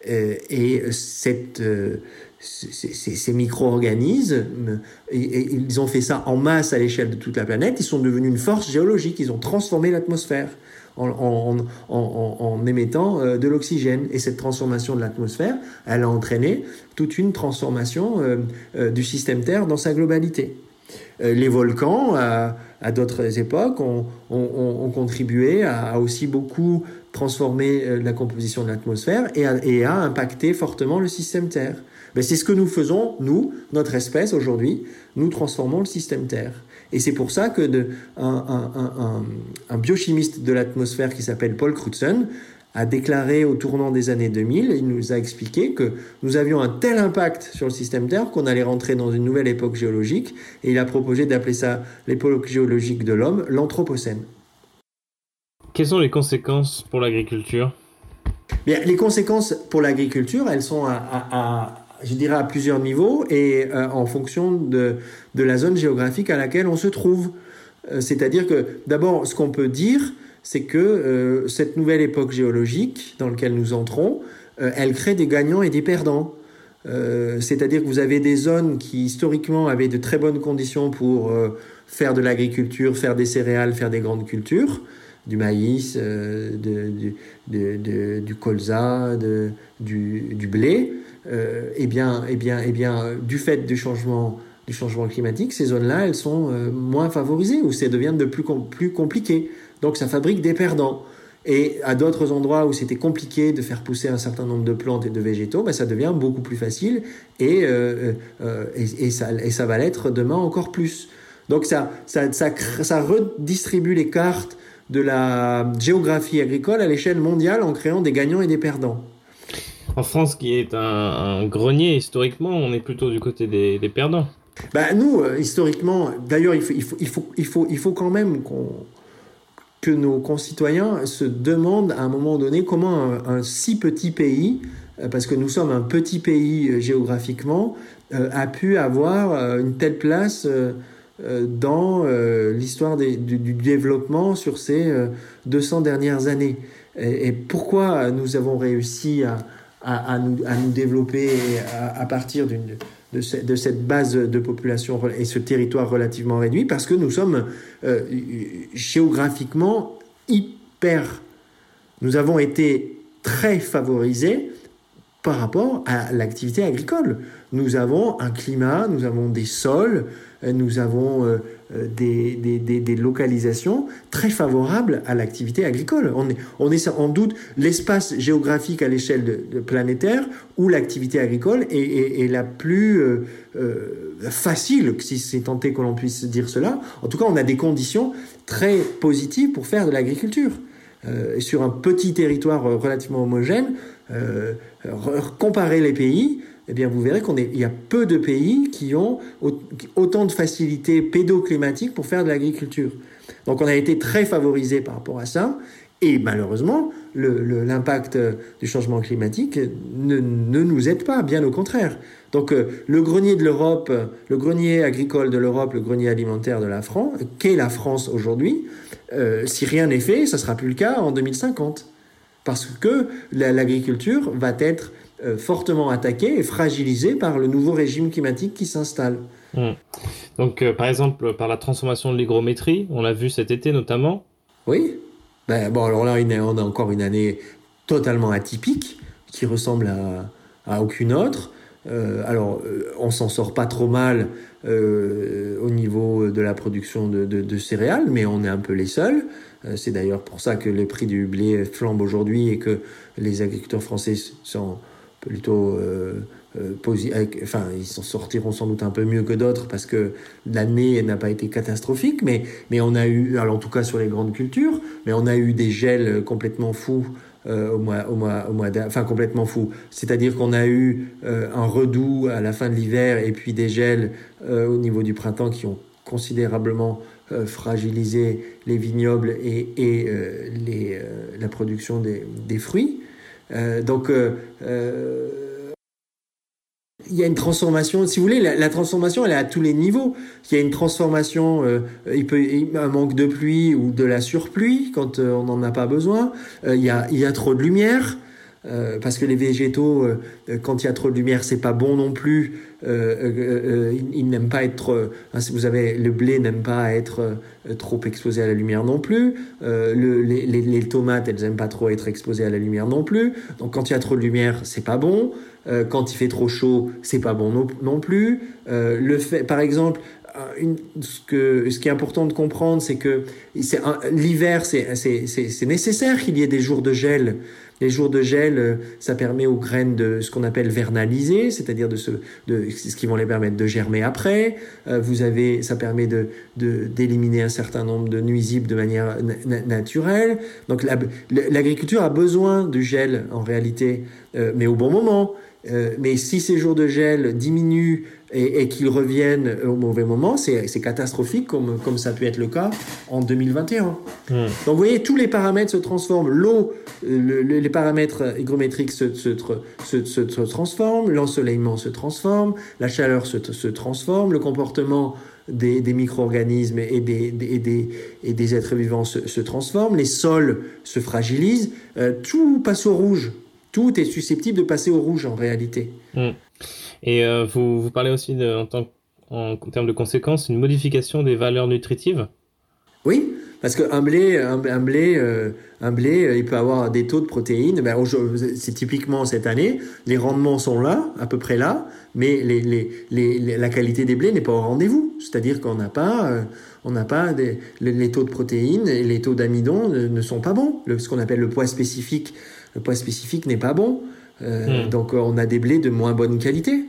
Euh, et cette, euh, ces, micro-organismes, ils ont fait ça en masse à l'échelle de toute la planète, ils sont devenus une force géologique, ils ont transformé l'atmosphère. En, en, en, en, émettant de l'oxygène. Et cette transformation de l'atmosphère, elle a entraîné toute une transformation du système Terre dans sa globalité. Euh, les volcans, à, d'autres époques, ont, contribué à, aussi beaucoup transformer euh, la composition de l'atmosphère et, à, impacter fortement le système Terre. Mais c'est ce que nous faisons, nous, notre espèce aujourd'hui, nous transformons le système Terre. Et c'est pour ça que un, biochimiste de l'atmosphère qui s'appelle Paul Crutzen a déclaré au tournant des années 2000, il nous a expliqué que nous avions un tel impact sur le système Terre qu'on allait rentrer dans une nouvelle époque géologique, et il a proposé d'appeler ça l'époque géologique de l'homme, l'Anthropocène. Quelles sont les conséquences pour l'agriculture? Bien, les conséquences pour l'agriculture, elles sont à, je dirais à plusieurs niveaux et euh, en fonction de, de, la zone géographique à laquelle on se trouve. Euh, c'est-à-dire que d'abord, ce qu'on peut dire, c'est que euh, cette nouvelle époque géologique dans laquelle nous entrons, euh, elle crée des gagnants et des perdants. Euh, c'est-à-dire que vous avez des zones qui historiquement avaient de très bonnes conditions pour faire de l'agriculture, faire des céréales, faire des grandes cultures, du maïs, du colza, du, blé. et bien, et bien, et bien, du fait du changement du changement climatique, ces zones-là, elles sont moins favorisées ou ça devient de plus, plus compliqué. Donc ça fabrique des perdants. Et à d'autres endroits où c'était compliqué de faire pousser un certain nombre de plantes et de végétaux, ben ça devient beaucoup plus facile et, euh, euh, et, ça, et ça va l'être demain encore plus. Donc ça, ça, ça, ça redistribue les cartes de la géographie agricole à l'échelle mondiale en créant des gagnants et des perdants. En France, qui est un, grenier historiquement, on est plutôt du côté des, des perdants. Ben nous, euh, historiquement, d'ailleurs, il faut, il, faut, il, faut, il, faut, il faut quand même qu'on que nos concitoyens se demandent à un moment donné comment un, si petit pays, euh, parce que nous sommes un petit pays euh, géographiquement, euh, a pu avoir une telle place dans l'histoire du, développement sur ces 200 dernières années. Et, pourquoi nous avons réussi à, nous, développer à partir d'une de, cette base de population et ce territoire relativement réduit parce que nous sommes euh, géographiquement hyper... Nous avons été très favorisés par rapport à l'activité agricole. Nous avons un climat, nous avons des sols, nous avons euh, euh, des, localisations très favorables à l'activité agricole. On est, on est en doute l'espace géographique à l'échelle planétaire où l'activité agricole est, la plus euh, facile, si c'est tenté que l'on puisse dire cela. En tout cas, on a des conditions très positives pour faire de l'agriculture. Euh, sur un petit territoire relativement homogène, comparer les pays, eh vous verrez qu'il y a peu de pays qui ont autant de facilités pédoclimatiques pour faire de l'agriculture. Donc on a été très favorisé par rapport à ça. Et malheureusement, l'impact du changement climatique ne, ne, nous aide pas, bien au contraire. Donc euh, le grenier de l'Europe, le grenier agricole de l'Europe, le grenier alimentaire de la France, qu'est la France aujourd'hui, euh, si rien n'est fait, ça sera plus le cas en 2050. Parce que l'agriculture va être euh, fortement attaquée et fragilisée par le nouveau régime climatique qui s'installe. Hmm. Donc, par exemple, par la transformation de l'hygrométrie, on l'a vu cet été notamment. Oui. Ben, bon, alors là, on a encore une année totalement atypique qui ressemble à, à aucune autre. Euh, alors, euh, on s'en sort pas trop mal euh, au niveau de la production de, de, de, céréales, mais on est un peu les seuls. Euh, c'est d'ailleurs pour ça que les prix du blé flambent aujourd'hui et que les agriculteurs français sont plutôt euh, enfin, ils s'en sortiront sans doute un peu mieux que d'autres parce que l'année n'a pas été catastrophique, mais, mais on a eu, alors en tout cas sur les grandes cultures, mais on a eu des gels complètement fous euh, au mois, au mois, au mois enfin complètement fou. C'est-à-dire qu'on a eu euh, un redout à la fin de l'hiver et puis des gels euh, au niveau du printemps qui ont considérablement fragilisé les vignobles et, et les, la production des, des fruits. Donc il y a une transformation, si vous voulez, la, transformation, elle est à tous les niveaux. Il y a une transformation, euh, il peut un manque de pluie ou de la surpluie quand euh, on n'en a pas besoin. Euh, il, y a, il y a trop de lumière. parce que les végétaux, quand il y a trop de lumière, c'est pas bon non plus. Ils, n'aiment pas être. Hein, si vous avez le blé n'aime pas être trop exposé à la lumière non plus. Le, les, les, tomates, elles n'aiment pas trop être exposées à la lumière non plus. Donc quand il y a trop de lumière, c'est pas bon. Euh, quand il fait trop chaud, c'est pas bon non, plus. Euh, le fait, par exemple, une, ce, que, ce qui est important de comprendre, c'est que l'hiver, c'est nécessaire qu'il y ait des jours de gel. Les jours de gel, euh, ça permet aux graines de ce qu'on appelle vernaliser, c'est-à-dire de ce, de, ce qui vont les permettre de germer après. vous avez, ça permet de d'éliminer un certain nombre de nuisibles de manière naturelle. Donc l'agriculture a besoin du gel en réalité, mais au bon moment. Euh, mais si ces jours de gel diminuent et, et qu'ils reviennent au mauvais moment, c'est catastrophique comme, comme ça peut être le cas en 2021. Hmm. Donc vous voyez, tous les paramètres se transforment. L'eau, les paramètres hygrométriques se, se, se, se transforment, l'ensoleillement se transforme, la chaleur se, transforme, le comportement des, des micro-organismes et des, des, des, et des êtres vivants se, se transforme, les sols se fragilisent, euh, tout passe au rouge tout est susceptible de passer au rouge en réalité. Hmm. Et euh, vous, vous, parlez aussi de, en, en, termes de conséquences, une modification des valeurs nutritives? Oui, parce qu'un blé, un, blé, euh, un blé, euh, il peut avoir des taux de protéines. Ben, c'est typiquement cette année, les rendements sont là, à peu près là, mais les, les, les, la qualité des blés n'est pas au rendez-vous. C'est-à-dire qu'on n'a pas, on n'a pas des, les, taux de protéines et les taux d'amidon ne, sont pas bons. Le, ce qu'on appelle le poids spécifique le poids spécifique n'est pas bon. Euh, hmm. Donc euh, on a des blés de moins bonne qualité.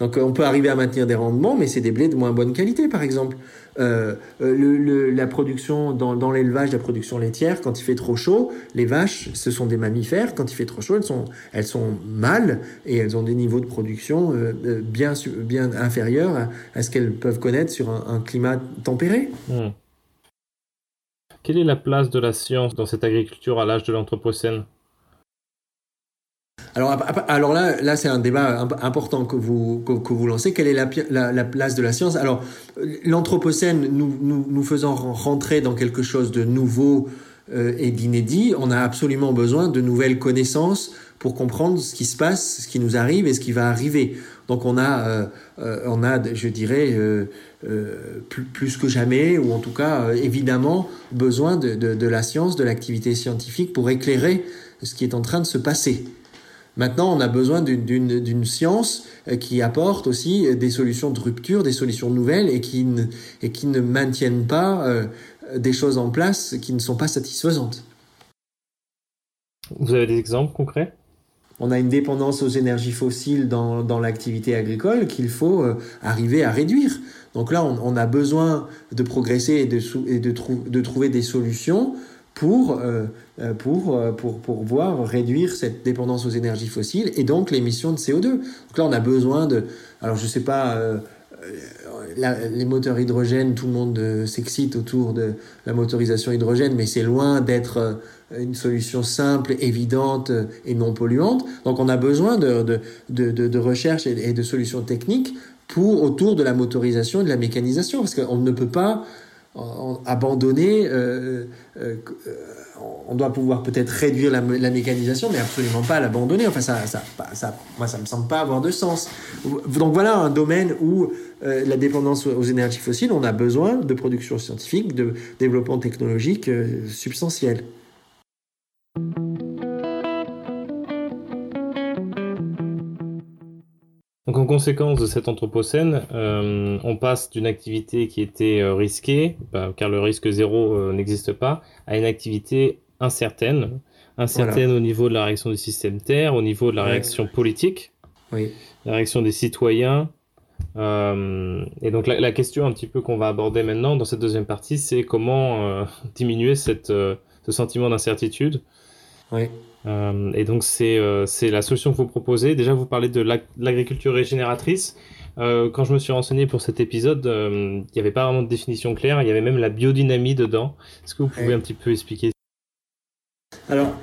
Donc euh, on peut arriver à maintenir des rendements, mais c'est des blés de moins bonne qualité, par exemple. la production dans, l'élevage, la production laitière, quand il fait trop chaud, les vaches, ce sont des mammifères. Quand il fait trop chaud, elles sont, elles sont mâles et elles ont des niveaux de production bien, bien inférieurs à, ce qu'elles peuvent connaître sur un, climat tempéré. Hmm. Quelle est la place de la science dans cette agriculture à l'âge de l'Anthropocène? Alors, alors là, là c'est un débat important que vous, que, vous lancez. Quelle est la, la, place de la science? Alors, l'Anthropocène, nous, nous, nous, faisant rentrer dans quelque chose de nouveau euh, et d'inédit, on a absolument besoin de nouvelles connaissances pour comprendre ce qui se passe, ce qui nous arrive et ce qui va arriver. Donc on a, euh, euh, on a je dirais, plus, plus, que jamais, ou en tout cas évidemment, besoin de, de la science, de l'activité scientifique pour éclairer ce qui est en train de se passer. Maintenant, on a besoin d'une science euh, qui apporte aussi des solutions de rupture, des solutions nouvelles et qui ne, et qui ne maintiennent pas euh, des choses en place qui ne sont pas satisfaisantes. Vous avez des exemples concrets? On a une dépendance aux énergies fossiles dans, dans l'activité agricole qu'il faut euh, arriver à réduire. Donc là, on, on, a besoin de progresser et de, et de, de trouver des solutions pour, pour, pour, pour pouvoir réduire cette dépendance aux énergies fossiles et donc l'émission de CO2. Donc là, on a besoin de... Alors, je sais pas les moteurs hydrogène, tout le monde euh, s'excite autour de la motorisation hydrogène, mais c'est loin d'être euh, une solution simple, évidente euh, et non polluante. Donc on a besoin de, de, de, de recherche et de solutions techniques pour autour de la motorisation et de la mécanisation, parce qu'on ne peut pas abandonner. Euh, euh, on doit pouvoir peut-être réduire la, mécanisation, mais absolument pas l'abandonner. Enfin, ça, ça, ça, moi, ça me semble pas avoir de sens. Donc voilà un domaine où euh, la dépendance aux énergies fossiles, on a besoin de production scientifique, de développement technologique substantiel. Donc en conséquence de cette anthropocène, euh, on passe d'une activité qui était euh, risquée, bah, car le risque zéro euh, n'existe pas, à une activité incertaine, incertaine au niveau de la réaction du système Terre, au niveau de la réaction politique, oui. la réaction des citoyens. et donc la, question un petit peu qu'on va aborder maintenant dans cette deuxième partie, c'est comment diminuer cette, ce sentiment d'incertitude. Oui. Euh, et donc euh, c'est la solution que vous proposez. Déjà, vous parlez de l'agriculture régénératrice. Euh, quand je me suis renseigné pour cet épisode, il n'y avait pas vraiment de définition claire. Il y avait même la biodynamie dedans. Est-ce que vous pouvez un petit peu expliquer? Alors,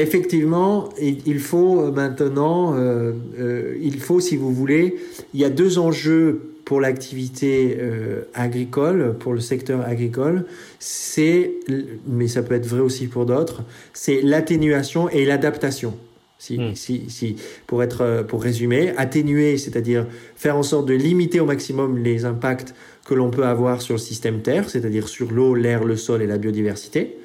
effectivement, il faut maintenant, il faut, si vous voulez, il y a deux enjeux pour l'activité euh, agricole, pour le secteur agricole, c'est, mais ça peut être vrai aussi pour d'autres, c'est l'atténuation et l'adaptation. Si, hmm. si, si, pour être, euh, pour résumer, atténuer, c'est-à-dire faire en sorte de limiter au maximum les impacts que l'on peut avoir sur le système Terre, c'est-à-dire sur l'eau, l'air, le sol et la biodiversité.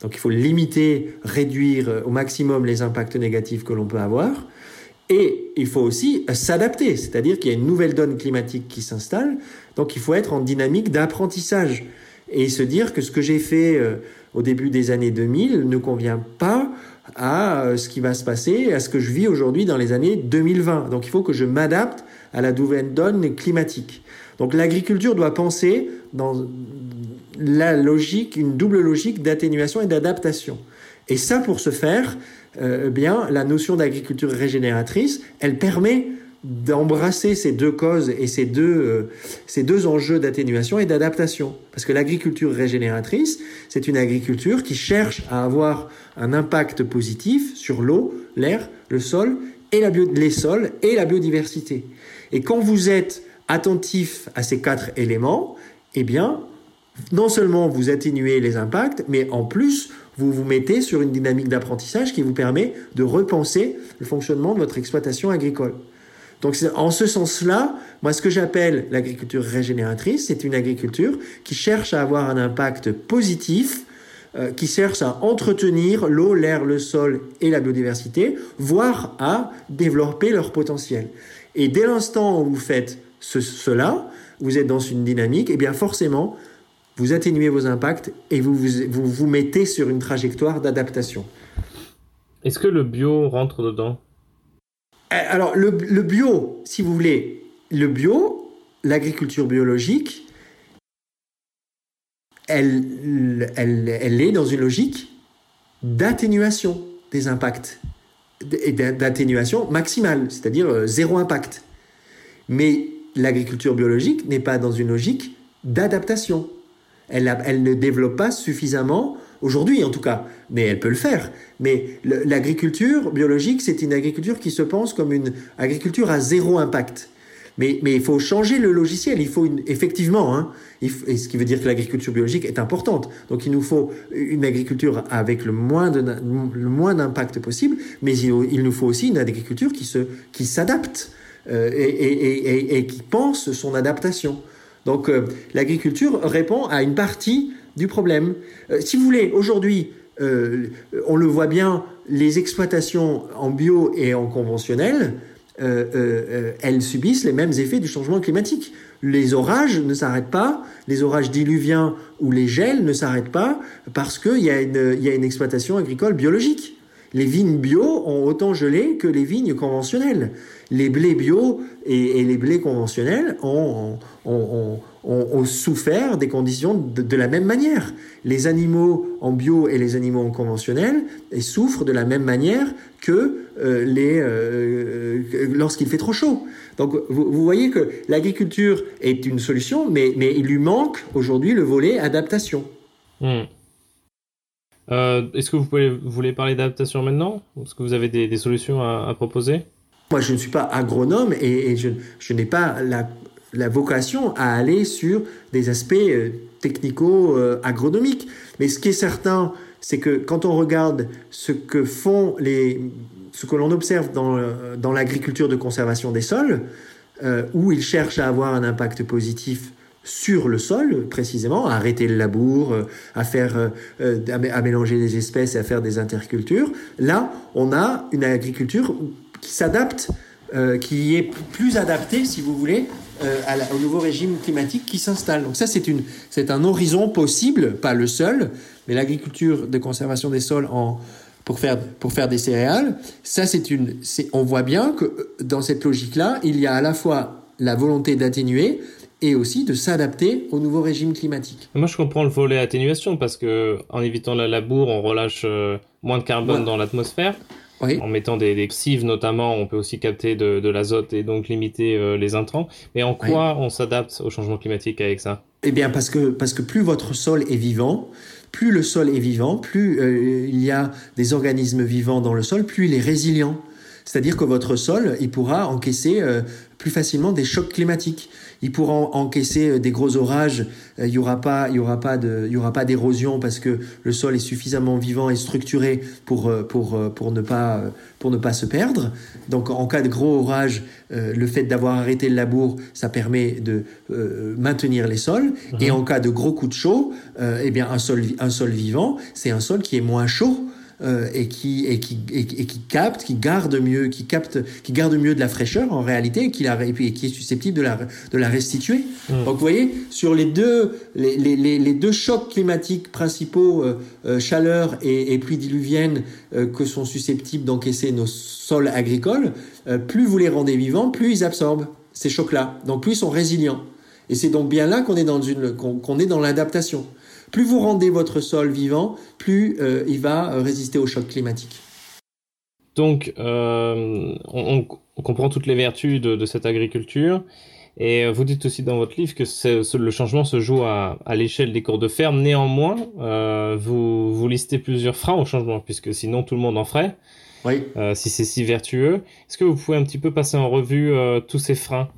Donc il faut limiter, réduire au maximum les impacts négatifs que l'on peut avoir. Et il faut aussi s'adapter, c'est-à-dire qu'il y a une nouvelle donne climatique qui s'installe, donc il faut être en dynamique d'apprentissage et se dire que ce que j'ai fait euh, au début des années 2000 ne convient pas à euh, ce qui va se passer, à ce que je vis aujourd'hui dans les années 2020. Donc il faut que je m'adapte à la nouvelle donne climatique. Donc l'agriculture doit penser dans la logique, une double logique d'atténuation et d'adaptation. Et ça, pour ce faire, euh, eh bien, la notion d'agriculture régénératrice, elle permet d'embrasser ces deux causes et ces deux, euh, ces deux enjeux d'atténuation et d'adaptation. Parce que l'agriculture régénératrice, c'est une agriculture qui cherche à avoir un impact positif sur l'eau, l'air, le sol, et la bio, les sols et la biodiversité. Et quand vous êtes attentif à ces quatre éléments, eh bien, non seulement vous atténuez les impacts, mais en plus, vous vous mettez sur une dynamique d'apprentissage qui vous permet de repenser le fonctionnement de votre exploitation agricole. Donc en ce sens-là, moi ce que j'appelle l'agriculture régénératrice, c'est une agriculture qui cherche à avoir un impact positif, euh, qui cherche à entretenir l'eau, l'air, le sol et la biodiversité, voire à développer leur potentiel. Et dès l'instant où vous faites cela, vous êtes dans une dynamique, et bien forcément, vous atténuez vos impacts et vous vous, vous, mettez sur une trajectoire d'adaptation. Est-ce que le bio rentre dedans? Eh, Alors, le, le, bio, si vous voulez, le bio, l'agriculture biologique, elle, elle, elle est dans une logique d'atténuation des impacts et d'atténuation maximale, c'est-à-dire euh, zéro impact. Mais l'agriculture biologique n'est pas dans une logique d'adaptation. Elle, ne développe pas suffisamment, aujourd'hui en tout cas, mais elle peut le faire. Mais l'agriculture biologique, c'est une agriculture qui se pense comme une agriculture à zéro impact. Mais, il faut changer le logiciel. Il faut effectivement, hein, et ce qui veut dire que l'agriculture biologique est importante. Donc il nous faut une agriculture avec le moins d'impact possible, mais il, nous faut aussi une agriculture qui s'adapte euh, et, qui pense son adaptation. Donc euh, l'agriculture répond à une partie du problème. Euh, si vous voulez, aujourd'hui, euh, on le voit bien, les exploitations en bio et en conventionnel, elles subissent les mêmes effets du changement climatique. Les orages ne s'arrêtent pas, les orages diluviens ou les gels ne s'arrêtent pas parce qu'il y, a une exploitation agricole biologique. Les vignes bio ont autant gelé que les vignes conventionnelles. Les blés bio et, les blés conventionnels ont, souffert des conditions de, la même manière. Les animaux en bio et les animaux en conventionnel souffrent de la même manière que euh, les euh, lorsqu'il fait trop chaud. Donc vous, voyez que l'agriculture est une solution, mais, mais il lui manque aujourd'hui le volet adaptation. Hmm. Euh, est-ce que vous, voulez parler d'adaptation maintenant? Est-ce que vous avez des, solutions à, proposer? Moi, je ne suis pas agronome et, je, n'ai pas la, vocation à aller sur des aspects euh, technico-agronomiques. Euh, Mais ce qui est certain, c'est que quand on regarde ce que font les, ce que l'on observe dans l'agriculture de conservation des sols, où ils cherchent à avoir un impact positif sur le sol, précisément, à arrêter le labour, euh, à faire, euh, euh, à mélanger des espèces et à faire des intercultures. Là, on a une agriculture qui s'adapte, qui est plus adaptée, si vous voulez, au nouveau régime climatique qui s'installe. Donc ça, c'est une, c'est un horizon possible, pas le seul, mais l'agriculture de conservation des sols en pour faire, pour faire des céréales, ça c'est une, on voit bien que dans cette logique-là, il y a à la fois la volonté d'atténuer, et aussi de s'adapter au nouveau régime climatique. Moi, je comprends le volet atténuation parce que en évitant la labour, on relâche euh, moins de carbone dans l'atmosphère. En mettant des, des cives notamment, on peut aussi capter de, de l'azote et donc limiter euh, les intrants. Mais en quoi on s'adapte au changement climatique avec ça? Eh bien, parce que, parce que plus votre sol est vivant, plus le sol est vivant, plus euh, il y a des organismes vivants dans le sol, plus il est résilient. C'est-à-dire que votre sol, il pourra encaisser plus facilement des chocs climatiques il pourra encaisser euh, des gros orages. Euh, il y aura pas, il y aura pas de, il y aura pas d'érosion parce que le sol est suffisamment vivant et structuré pour euh, pour pour ne pas pour ne pas se perdre. Donc en cas de gros orage, le fait d'avoir arrêté le labour, ça permet de maintenir les sols. Mhm. Et en cas de gros coups de chaud, eh bien un sol un sol vivant, c'est un sol qui est moins chaud euh, et qui et qui et, qui capte, qui garde mieux, qui capte, qui garde mieux de la fraîcheur en réalité, et qui la et qui est susceptible de la de la restituer. Mm. Donc vous voyez sur les deux les, les, les deux chocs climatiques principaux, euh, euh, chaleur et, et pluie diluvienne, que sont susceptibles d'encaisser nos sols agricoles, plus vous les rendez vivants, plus ils absorbent ces chocs-là. Donc plus ils sont résilients. Et c'est donc bien là qu'on est dans une qu'on est dans l'adaptation. Plus vous rendez votre sol vivant, plus euh, il va euh, résister au choc climatique. Donc, euh, on, comprend toutes les vertus de, cette agriculture. Et vous dites aussi dans votre livre que le changement se joue à, l'échelle des cours de ferme. Néanmoins, vous, vous listez plusieurs freins au changement, puisque sinon tout le monde en ferait. Oui. si c'est si vertueux. Est-ce que vous pouvez un petit peu passer en revue tous ces freins?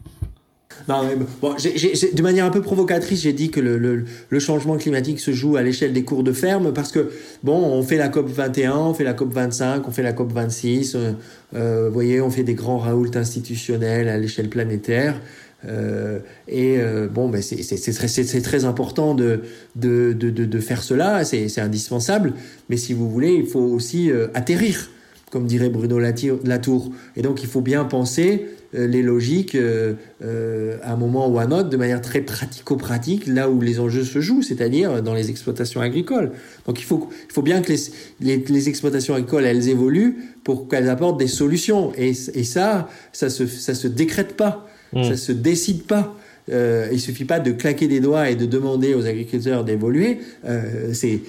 Non, bon, de manière un peu provocatrice, j'ai dit que le, le, le, changement climatique se joue à l'échelle des cours de ferme parce que, bon, on fait la COP 21, on fait la COP 25, on fait la COP 26, euh, euh, vous voyez, on fait des grands raoults institutionnels à l'échelle planétaire. Euh, et euh, bon, ben c'est très, très important de, de, de, de faire cela, c'est indispensable. Mais si vous voulez, il faut aussi euh, atterrir comme dirait Bruno Latour. Et donc il faut bien penser euh, les logiques euh, euh, à un moment ou à un autre de manière très pratico-pratique, là où les enjeux se jouent, c'est-à-dire dans les exploitations agricoles. Donc il faut, il faut bien que les, les, exploitations agricoles, elles évoluent pour qu'elles apportent des solutions. Et, et ça, ça se, ça se décrète pas, mmh. ça se décide pas. Euh, il suffit pas de claquer des doigts et de demander aux agriculteurs d'évoluer. Euh, c'est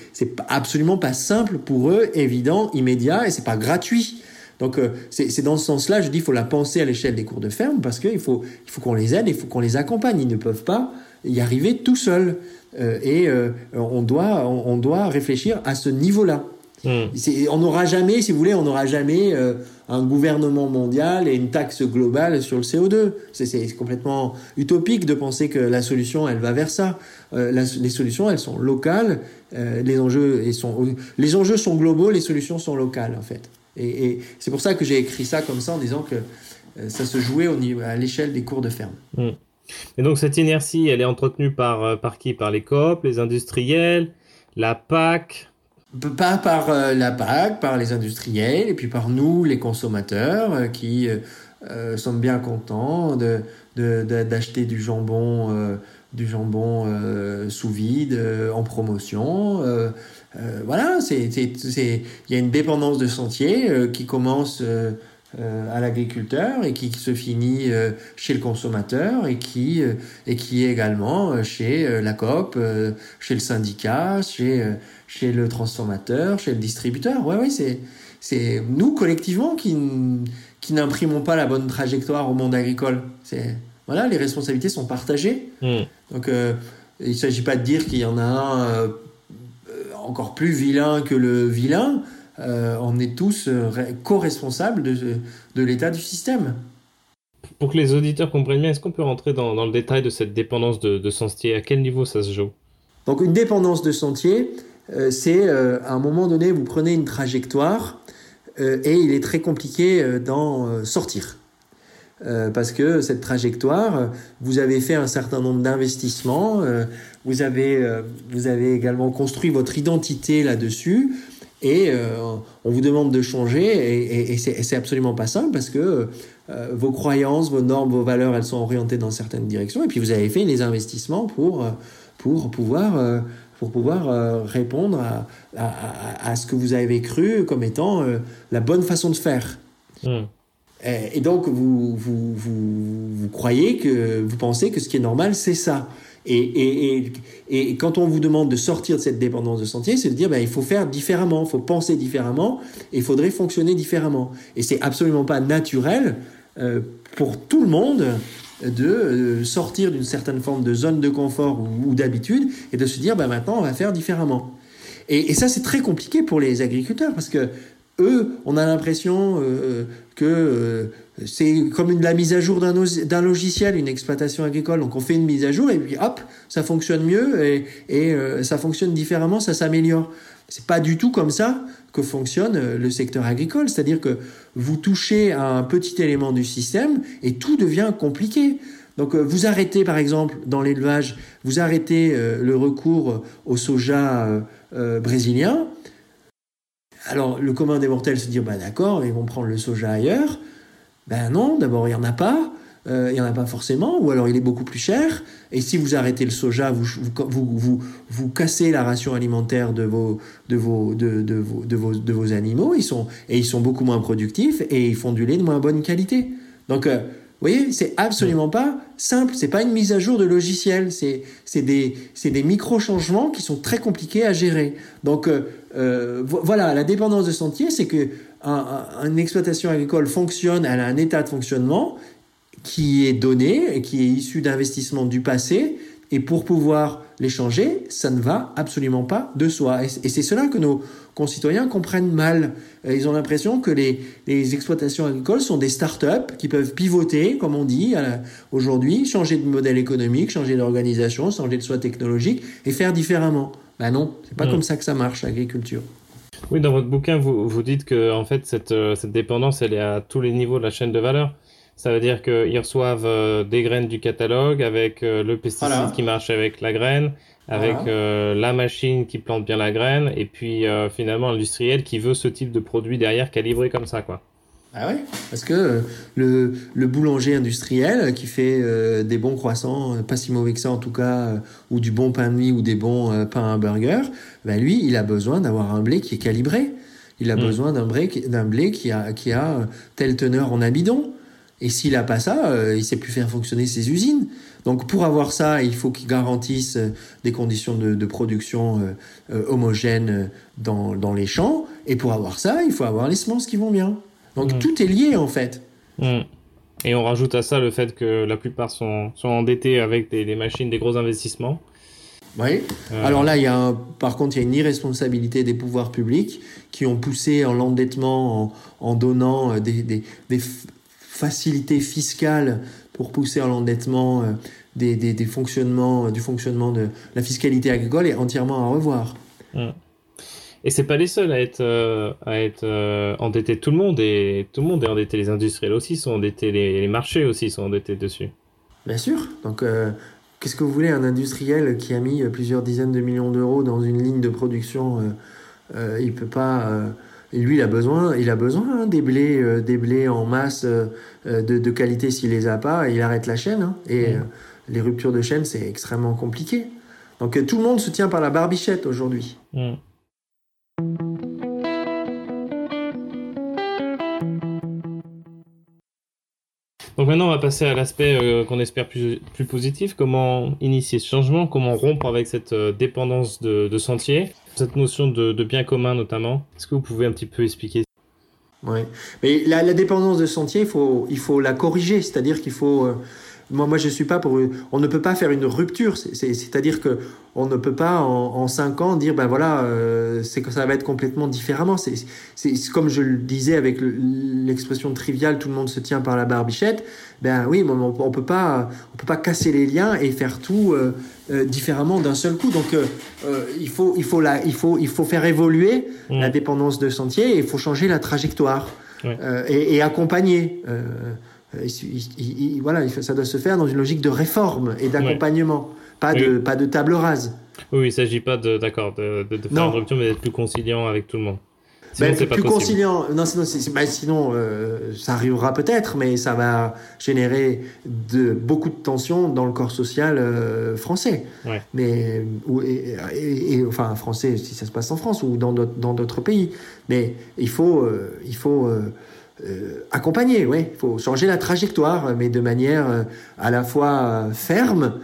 absolument pas simple pour eux, évident, immédiat, et c'est pas gratuit. Donc euh, c'est dans ce sens-là, je dis, il faut la penser à l'échelle des cours de ferme parce qu'il faut il faut qu'on les aide, il faut qu'on les accompagne. Ils ne peuvent pas y arriver tout seuls. Euh, et euh, on doit on, doit réfléchir à ce niveau-là. Hmm. On n'aura jamais, si vous voulez, on n'aura jamais euh, un gouvernement mondial et une taxe globale sur le CO2. C'est complètement utopique de penser que la solution, elle va vers ça. Euh, les solutions, elles sont locales. Euh, les enjeux, sont, globaux, les solutions sont locales en fait. Et, c'est pour ça que j'ai écrit ça comme ça en disant que ça se jouait au niveau, à l'échelle des cours de ferme. Hmm. Et donc cette inertie, elle est entretenue par, par qui? Par les coop, les industriels, la PAC, pas par euh, la PAC, par les industriels, et puis par nous, les consommateurs, euh, qui euh, sommes bien contents de, d'acheter du jambon, du jambon sous vide en promotion. voilà, c'est, il y a une dépendance de sentier qui commence à l'agriculteur et qui, se finit chez le consommateur et qui, et qui est également chez la COP, chez le syndicat, chez, chez le transformateur, chez le distributeur. Ouais, ouais, c'est, c'est nous collectivement qui, qui n'imprimons pas la bonne trajectoire au monde agricole. C'est, voilà, les responsabilités sont partagées. Hmm. Donc, il ne s'agit pas de dire qu'il y en a un encore plus vilain que le vilain, euh, on est tous euh, co-responsables de, de l'état du système. Pour que les auditeurs comprennent bien, est-ce qu'on peut rentrer dans, dans, le détail de cette dépendance de, de, sentier À quel niveau ça se joue? Donc une dépendance de sentier, euh, c'est à un moment donné, vous prenez une trajectoire et il est très compliqué d'en sortir. parce que cette trajectoire, vous avez fait un certain nombre d'investissements, vous avez, vous avez également construit votre identité là-dessus, et euh, on vous demande de changer et, et, c'est absolument pas simple parce que euh, vos croyances, vos normes, vos valeurs, elles sont orientées dans certaines directions et puis vous avez fait les investissements pour, pour pouvoir, euh, pour pouvoir répondre à, à, à, ce que vous avez cru comme étant la bonne façon de faire. Hmm. Et, donc vous, vous, vous, vous croyez que vous pensez que ce qui est normal, c'est ça. Et, et, et, quand on vous demande de sortir de cette dépendance de sentier, c'est de dire ben, il faut faire différemment, il faut penser différemment, il faudrait fonctionner différemment. Et c'est absolument pas naturel euh, pour tout le monde de euh, sortir d'une certaine forme de zone de confort ou, d'habitude et de se dire ben, maintenant on va faire différemment. Et, ça c'est très compliqué pour les agriculteurs parce que eux, on a l'impression euh, que euh, c'est comme la mise à jour d'un logiciel, une exploitation agricole. Donc on fait une mise à jour et puis hop, ça fonctionne mieux et, euh, ça fonctionne différemment, ça s'améliore. C'est pas du tout comme ça que fonctionne le secteur agricole. C'est-à-dire que vous touchez à un petit élément du système et tout devient compliqué. Donc vous arrêtez par exemple dans l'élevage, vous arrêtez le recours au soja brésilien alors le commun des mortels se dit bah d'accord, ils vont prendre le soja ailleurs. Ben non, d'abord il n'y en a pas, euh, il n'y en a pas forcément, ou alors il est beaucoup plus cher. Et si vous arrêtez le soja, vous, cassez la ration alimentaire de vos animaux, ils sont, et ils sont beaucoup moins productifs et ils font du lait de moins bonne qualité. Donc euh, vous voyez, c'est absolument pas simple. C'est pas une mise à jour de logiciel. C'est c'est des c'est des micro changements qui sont très compliqués à gérer. Donc euh, euh voilà, la dépendance de sentier, c'est que un, une exploitation agricole fonctionne, elle a un état de fonctionnement qui est donné et qui est issu d'investissements du passé. Et pour pouvoir les changer, ça ne va absolument pas de soi. Et c'est cela que nos concitoyens comprennent mal. Euh, ils ont l'impression que les, les, exploitations agricoles sont des start-up qui peuvent pivoter, comme on dit aujourd'hui, changer de modèle économique, changer d'organisation, changer de soi technologique et faire différemment. Ben non, c'est pas hmm. comme ça que ça marche l'agriculture. Oui, dans votre bouquin, vous, vous dites que en fait cette, euh, cette dépendance, elle est à tous les niveaux de la chaîne de valeur. Ça veut dire qu'ils reçoivent euh, des graines du catalogue avec le pesticide qui marche avec la graine, avec euh, la machine qui plante bien la graine et puis euh, finalement l'industriel qui veut ce type de produit derrière calibré comme ça quoi. Ah oui, parce que euh, le, le, boulanger industriel qui fait des bons croissants, pas si mauvais que ça en tout cas, ou du bon pain de mie ou des bons pains à burger, ben lui, il a besoin d'avoir un blé qui est calibré. Il a hmm. besoin d'un blé, d'un blé qui a, qui a telle teneur en amidon. Et s'il a pas ça, il sait plus faire fonctionner ses usines. Donc pour avoir ça, il faut qu'ils garantissent euh, des conditions de, production euh, euh, homogènes dans, dans, les champs. Et pour avoir ça, il faut avoir les semences qui vont bien. Donc mm. tout est lié en fait. Mm. Et on rajoute à ça le fait que la plupart sont, sont endettés avec des, machines, des gros investissements. Oui. Alors là, il y a par contre, il y a une irresponsabilité des pouvoirs publics qui ont poussé en l'endettement en, en, donnant des, des, des facilités fiscales pour pousser à l'endettement euh, des, des, fonctionnements, euh, du fonctionnement de la fiscalité agricole est entièrement à revoir. Mmh. Et c'est pas les seuls à être, euh, à être endettés. Tout le monde est, tout le monde est endetté. Les industriels aussi sont endettés. Les, marchés aussi sont endettés dessus. Bien sûr. Donc, qu'est-ce que vous voulez Un industriel qui a mis plusieurs dizaines de millions d'euros dans une ligne de production, il peut pas et lui, il a besoin, il a besoin hein, des blés, euh, des blés en masse euh, euh, de, de, qualité. S'il les a pas, il arrête la chaîne. Hein. et les ruptures de chaîne, c'est extrêmement compliqué. Donc tout le monde se tient par la barbichette aujourd'hui. Donc maintenant, on va passer à l'aspect euh, qu'on espère plus, positif. Comment initier ce changement? Comment rompre avec cette euh, dépendance de, sentier? Cette notion de, bien commun notamment. Est-ce que vous pouvez un petit peu expliquer? Oui, mais la, la, dépendance de sentier, il faut, il faut la corriger. C'est-à-dire qu'il faut... Euh, moi, moi, je suis pas pour. On ne peut pas faire une rupture. C'est-à-dire que on ne peut pas en, cinq ans dire ben voilà, euh, c'est que ça va être complètement différemment. C'est comme je le disais avec l'expression triviale, tout le monde se tient par la barbichette. Ben oui, on, on peut pas, on peut pas casser les liens et faire tout euh, euh, différemment d'un seul coup. Donc il faut, il faut la, il faut, il faut faire évoluer mmh. la dépendance de sentier et il faut changer la trajectoire et, et, accompagner. Euh, voilà, ça doit se faire dans une logique de réforme et d'accompagnement, pas, de, pas de table rase. Oui, il ne s'agit pas de, d'accord, de, de, faire une rupture, mais d'être plus conciliant avec tout le monde. Sinon, ben, plus conciliant, non, sinon, ben, sinon euh, ça arrivera peut-être, mais ça va générer de, beaucoup de tensions dans le corps social euh, français. Mais, et, enfin, français si ça se passe en France ou dans d'autres pays. Mais il faut, il faut euh, accompagner, oui. Il faut changer la trajectoire, mais de manière euh, à la fois euh, ferme,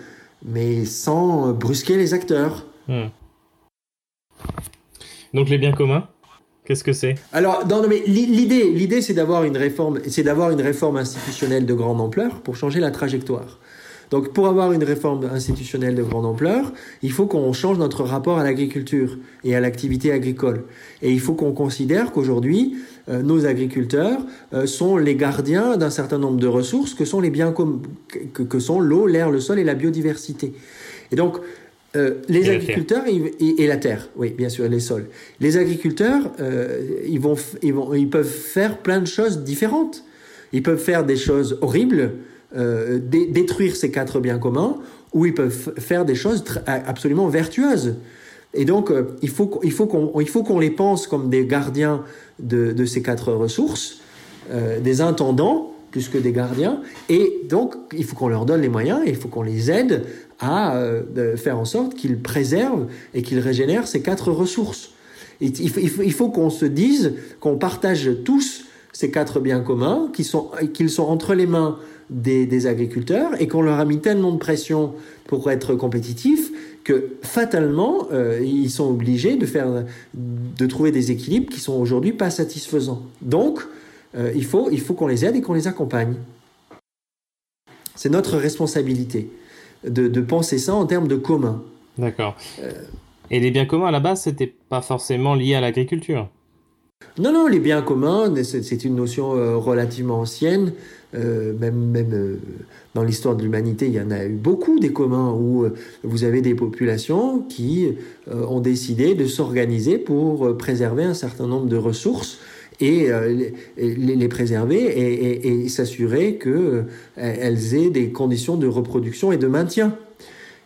mais sans brusquer les acteurs. Hmm. Donc les biens communs, qu'est-ce que c'est? Alors, l'idée, l'idée, c'est d'avoir une réforme, c'est d'avoir une réforme institutionnelle de grande ampleur pour changer la trajectoire. Donc, pour avoir une réforme institutionnelle de grande ampleur, il faut qu'on change notre rapport à l'agriculture et à l'activité agricole. Et il faut qu'on considère qu'aujourd'hui, nos agriculteurs euh, sont les gardiens d'un certain nombre de ressources que sont les biens que, que sont l'eau, l'air, le sol et la biodiversité. Et donc, euh, les agriculteurs et, la terre, oui, bien sûr, les sols. Les agriculteurs, ils, vont, ils, vont, ils peuvent faire plein de choses différentes. Ils peuvent faire des choses horribles, détruire ces quatre biens communs, ou ils peuvent faire des choses absolument vertueuses. Et donc, il faut qu'on les pense comme des gardiens de, ces quatre ressources, euh, des intendants plus que des gardiens, et donc il faut qu'on leur donne les moyens, et il faut qu'on les aide à euh, faire en sorte qu'ils préservent et qu'ils régénèrent ces quatre ressources. il, il faut, qu'on se dise qu'on partage tous ces quatre biens communs, qu'ils sont, qu'ils sont entre les mains des, agriculteurs et qu'on leur a mis tellement de pression pour être compétitifs que fatalement, euh, ils sont obligés de, faire, de trouver des équilibres qui sont aujourd'hui pas satisfaisants. Donc, euh, il faut, il faut qu'on les aide et qu'on les accompagne. C'est notre responsabilité de, de, penser ça en termes de commun. D'accord. Euh, et les biens communs, à la base, c'était pas forcément lié à l'agriculture? Non, non, les biens communs, c'est une notion relativement ancienne. Euh, même, même euh, dans l'histoire de l'humanité, il y en a eu beaucoup des communs où euh, vous avez des populations qui ont décidé de s'organiser pour préserver un certain nombre de ressources et les, préserver et, et s'assurer qu'elles aient des conditions de reproduction et de maintien.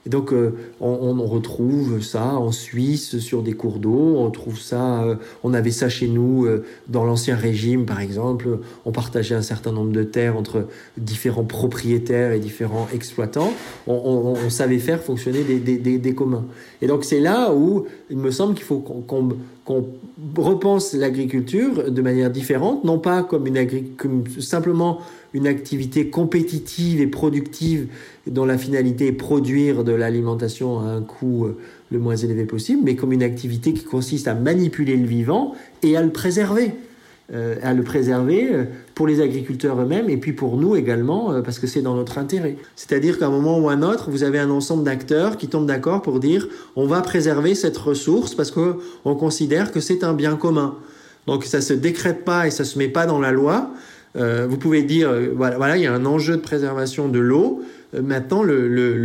Et donc, euh, on, retrouve ça en Suisse sur des cours d'eau. On trouve ça. Euh, on avait ça chez nous euh, dans l'ancien régime, par exemple. On partageait un certain nombre de terres entre différents propriétaires et différents exploitants. On, savait faire fonctionner des, des, des, communs. Et donc, c'est là où il me semble qu'il faut qu'on repense l'agriculture de manière différente, non pas comme une comme simplement une activité compétitive et productive dont la finalité est produire de l'alimentation à un coût euh, le moins élevé possible, mais comme une activité qui consiste à manipuler le vivant et à le préserver. Euh, à le préserver euh, pour les agriculteurs eux-mêmes et puis pour nous également parce que c'est dans notre intérêt. C'est-à-dire qu'à un moment ou un autre, vous avez un ensemble d'acteurs qui tombent d'accord pour dire on va préserver cette ressource parce qu'on considère que c'est un bien commun. Donc ça se décrète pas et ça se met pas dans la loi, euh, vous pouvez dire, euh, voilà, voilà, il y a un enjeu de préservation de l'eau. Euh, maintenant, le, le,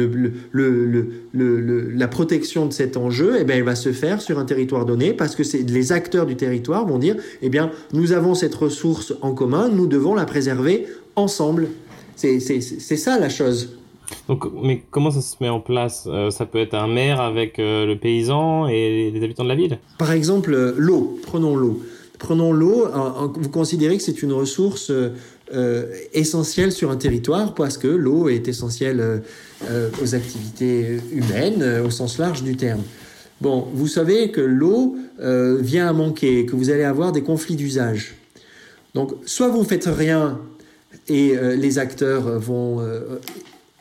le, la protection de cet enjeu, eh bien, elle va se faire sur un territoire donné parce que les acteurs du territoire vont dire, eh bien, nous avons cette ressource en commun, nous devons la préserver ensemble. C'est ça la chose. Donc, mais comment ça se met en place? Ça peut être un maire avec le paysan et les habitants de la ville? Par exemple, l'eau. Prenons l'eau. Prenons l'eau, vous considérez que c'est une ressource euh, essentielle sur un territoire parce que l'eau est essentielle euh, aux activités humaines au sens large du terme. Bon, vous savez que l'eau euh, vient à manquer, que vous allez avoir des conflits d'usage. Donc, soit vous ne faites rien et les acteurs vont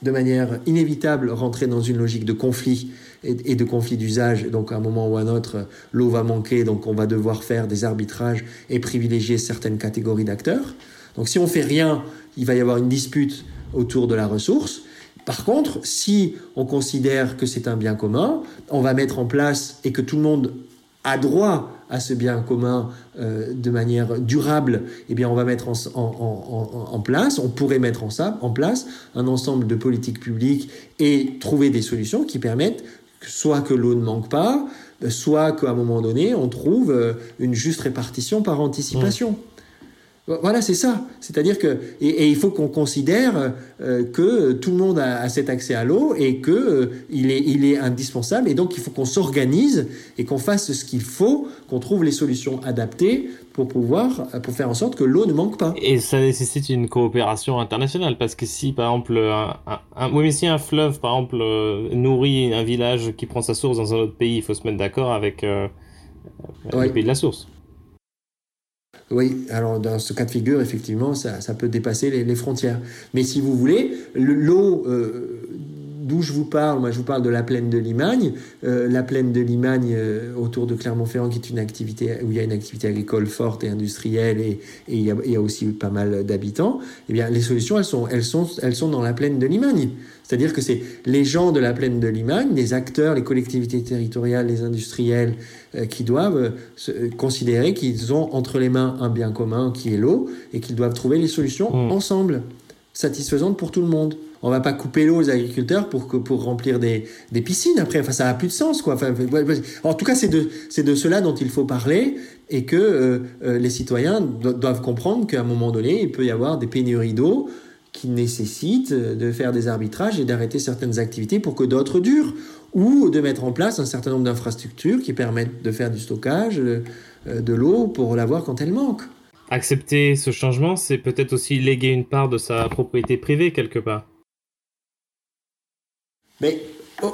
de manière inévitable rentrer dans une logique de conflit et, de conflit d'usage. Donc à un moment ou à un autre, l'eau va manquer, donc on va devoir faire des arbitrages et privilégier certaines catégories d'acteurs. Donc si on fait rien, il va y avoir une dispute autour de la ressource. Par contre, si on considère que c'est un bien commun, on va mettre en place et que tout le monde a droit à ce bien commun euh, de manière durable, eh bien, on va mettre en, place, on pourrait mettre en, en place un ensemble de politiques publiques et trouver des solutions qui permettent soit que l'eau ne manque pas, soit qu'à un moment donné, on trouve euh, une juste répartition par anticipation. Voilà, c'est ça. C'est-à-dire que et, il faut qu'on considère euh, que tout le monde a, cet accès à l'eau et que euh, il est il est indispensable et donc il faut qu'on s'organise et qu'on fasse ce qu'il faut, qu'on trouve les solutions adaptées pour pouvoir pour faire en sorte que l'eau ne manque pas. Et ça nécessite une coopération internationale parce que si par exemple un, un, oui, mais si un fleuve par exemple euh, nourrit un village qui prend sa source dans un autre pays, il faut se mettre d'accord avec le pays de la source. Oui, alors dans ce cas de figure, effectivement, ça, ça peut dépasser les, les, frontières. Mais si vous voulez, l'eau euh, d'où je vous parle, moi je vous parle de la plaine de Limagne, euh, la plaine de Limagne euh, autour de Clermont-Ferrand qui est une activité où il y a une activité agricole forte et industrielle et, et il, y a, il, y a, aussi pas mal d'habitants. Eh bien, les solutions elles sont elles sont elles sont dans la plaine de Limagne. C'est-à-dire que c'est les gens de la plaine de Limagne, les acteurs, les collectivités territoriales, les industriels euh, qui doivent considérer qu'ils ont entre les mains un bien commun qui est l'eau et qu'ils doivent trouver les solutions mmh. ensemble satisfaisantes pour tout le monde on va pas couper l'eau aux agriculteurs pour que, pour remplir des, des piscines après. Enfin, ça a plus de sens, quoi. Enfin, en tout cas, c'est de, c'est de cela dont il faut parler et que euh, euh, les citoyens doivent comprendre qu'à un moment donné, il peut y avoir des pénuries d'eau qui nécessitent de faire des arbitrages et d'arrêter certaines activités pour que d'autres durent ou de mettre en place un certain nombre d'infrastructures qui permettent de faire du stockage euh, de l'eau pour l'avoir quand elle manque. Accepter ce changement, c'est peut-être aussi léguer une part de sa propriété privée quelque part. Mais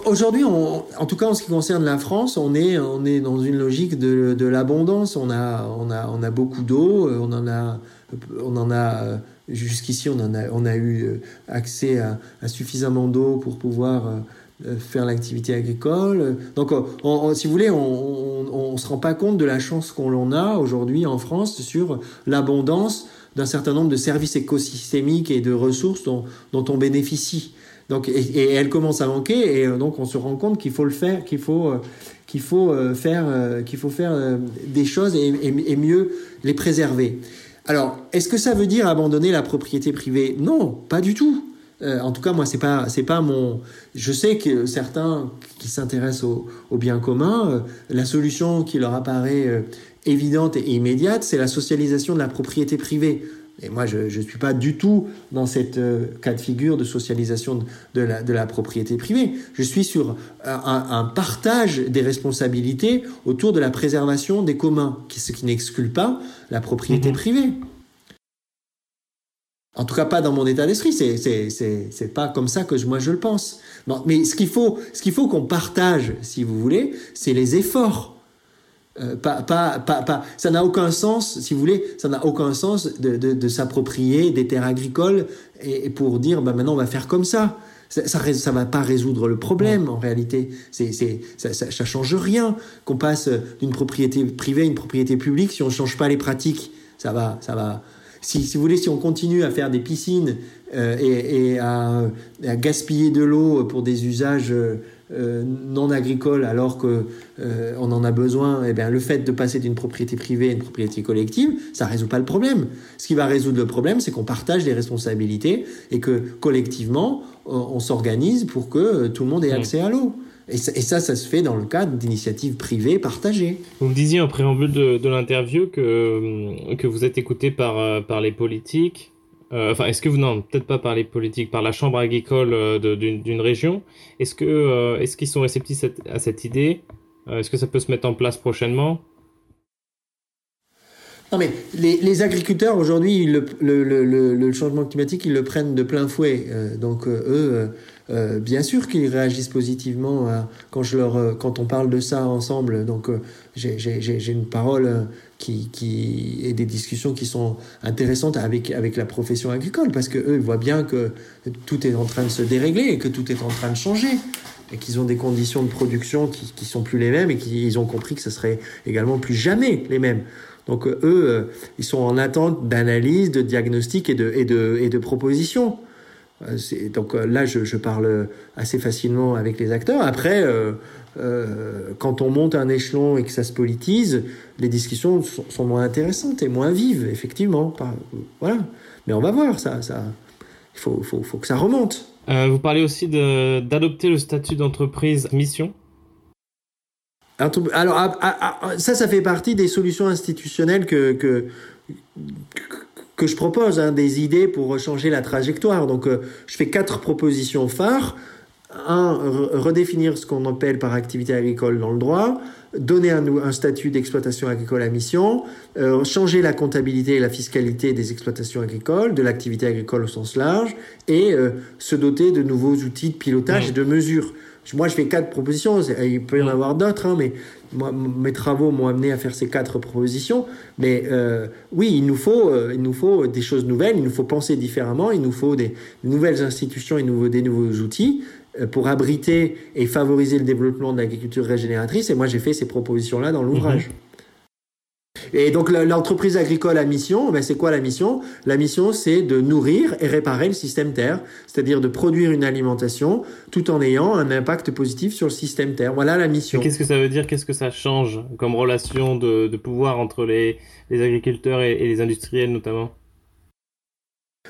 aujourd'hui, en tout cas en ce qui concerne la France, on est, on est dans une logique de, de l'abondance. On a, on, a, on a beaucoup d'eau, euh, on en a, on en a euh, jusqu'ici, on, en a, on a eu euh, accès à, suffisamment d'eau pour pouvoir faire l'activité agricole. Donc, si vous voulez, on ne se rend pas compte de la chance qu'on a aujourd'hui en France sur l'abondance d'un certain nombre de services écosystémiques et de ressources dont, dont on bénéficie. Donc, et, elle commence à manquer, et euh, donc on se rend compte qu'il faut le faire, qu'il faut, euh, qu'il faut euh, faire, faut faire des choses et, mieux les préserver. Alors, est-ce que ça veut dire abandonner la propriété privée? Non, pas du tout. en tout cas, moi, c'est pas, c'est pas mon. Je sais que certains qui s'intéressent au, bien commun, la solution qui leur apparaît évidente et immédiate, c'est la socialisation de la propriété privée. Et moi, je ne suis pas du tout dans cette euh, cas de figure de socialisation de la, de la propriété privée. Je suis sur un, un, partage des responsabilités autour de la préservation des communs, ce qui n'exclut pas la propriété mhm. privée. En tout cas, pas dans mon état d'esprit. C'est, c'est, c'est, c'est pas comme ça que je, moi je le pense. Non, mais ce qu'il faut, ce qu'il faut qu'on partage, si vous voulez, c'est les efforts euh, pas, pas, pas, pas, ça n'a aucun sens, si vous voulez, ça n'a aucun sens de, de, de s'approprier des terres agricoles et, pour dire, bah maintenant on va faire comme ça. Ça, ça, ça va pas résoudre le problème en réalité. C'est, c'est, ça, ça, ça, change rien qu'on passe d'une propriété privée à une propriété publique si on change pas les pratiques. Ça va, ça va. Si, si vous voulez, si on continue à faire des piscines euh, et, et à, à, gaspiller de l'eau pour des usages euh, euh, non agricole alors que euh, on en a besoin, eh bien, le fait de passer d'une propriété privée à une propriété collective, ça résout pas le problème. Ce qui va résoudre le problème, c'est qu'on partage les responsabilités et que collectivement, on, s'organise pour que euh, tout le monde ait accès à l'eau. Et ça, ça, se fait dans le cadre d'initiatives privées partagées. Vous me disiez en préambule de, de l'interview que, que vous êtes écouté par, par les politiques, euh, enfin, est-ce que vous non, peut-être pas par les politiques, par la chambre agricole euh, d'une région. Est-ce que euh, est-ce qu'ils sont réceptifs à cette idée? Est-ce que ça peut se mettre en place prochainement? Non mais les, agriculteurs aujourd'hui, le, changement climatique, ils le prennent de plein fouet. Donc eux, bien sûr qu'ils réagissent positivement quand, je leur, quand on parle de ça ensemble. Donc j'ai une parole qui, qui et des discussions qui sont intéressantes avec, avec la profession agricole parce que eux ils voient bien que tout est en train de se dérégler et que tout est en train de changer et qu'ils ont des conditions de production qui, qui sont plus les mêmes et qu'ils ont compris que ce serait également plus jamais les mêmes. Donc euh, eux, euh, ils sont en attente d'analyse, de diagnostic et de, et de, et de propositions. Euh, donc là, je, je, parle assez facilement avec les acteurs. Après, euh, quand on monte un échelon et que ça se politise, les discussions sont, sont moins intéressantes et moins vives, effectivement. voilà. Mais on va voir, ça, ça, il faut, faut, faut que ça remonte. Euh, vous parlez aussi d'adopter le statut d'entreprise mission. Alors, ah, ah, ah, ça, ça fait partie des solutions institutionnelles que, que, que je propose, hein, des idées pour changer la trajectoire. Donc, euh, je fais quatre propositions phares. Un, redéfinir ce qu'on appelle par activité agricole dans le droit, donner un, un statut d'exploitation agricole à mission, euh, changer la comptabilité et la fiscalité des exploitations agricoles, de l'activité agricole au sens large, et euh, se doter de nouveaux outils de pilotage et de mesure. Moi, je fais quatre propositions. Il peut y en avoir d'autres, hein, mais moi, mes travaux m'ont amené à faire ces quatre propositions. Mais euh, oui, il nous faut, euh, il nous faut des choses nouvelles. Il nous faut penser différemment. Il nous faut des nouvelles institutions et nouveaux, des nouveaux outils pour abriter et favoriser le développement de l'agriculture régénératrice. Et moi, j'ai fait ces propositions-là dans l'ouvrage. Mhm. Et donc l'entreprise agricole à mission, ben c'est quoi la mission? La mission, c'est de nourrir et réparer le système Terre, c'est-à-dire de produire une alimentation tout en ayant un impact positif sur le système Terre. Voilà la mission. Qu'est-ce que ça veut dire? Qu'est-ce que ça change comme relation de, de pouvoir entre les, les agriculteurs et, et les industriels notamment?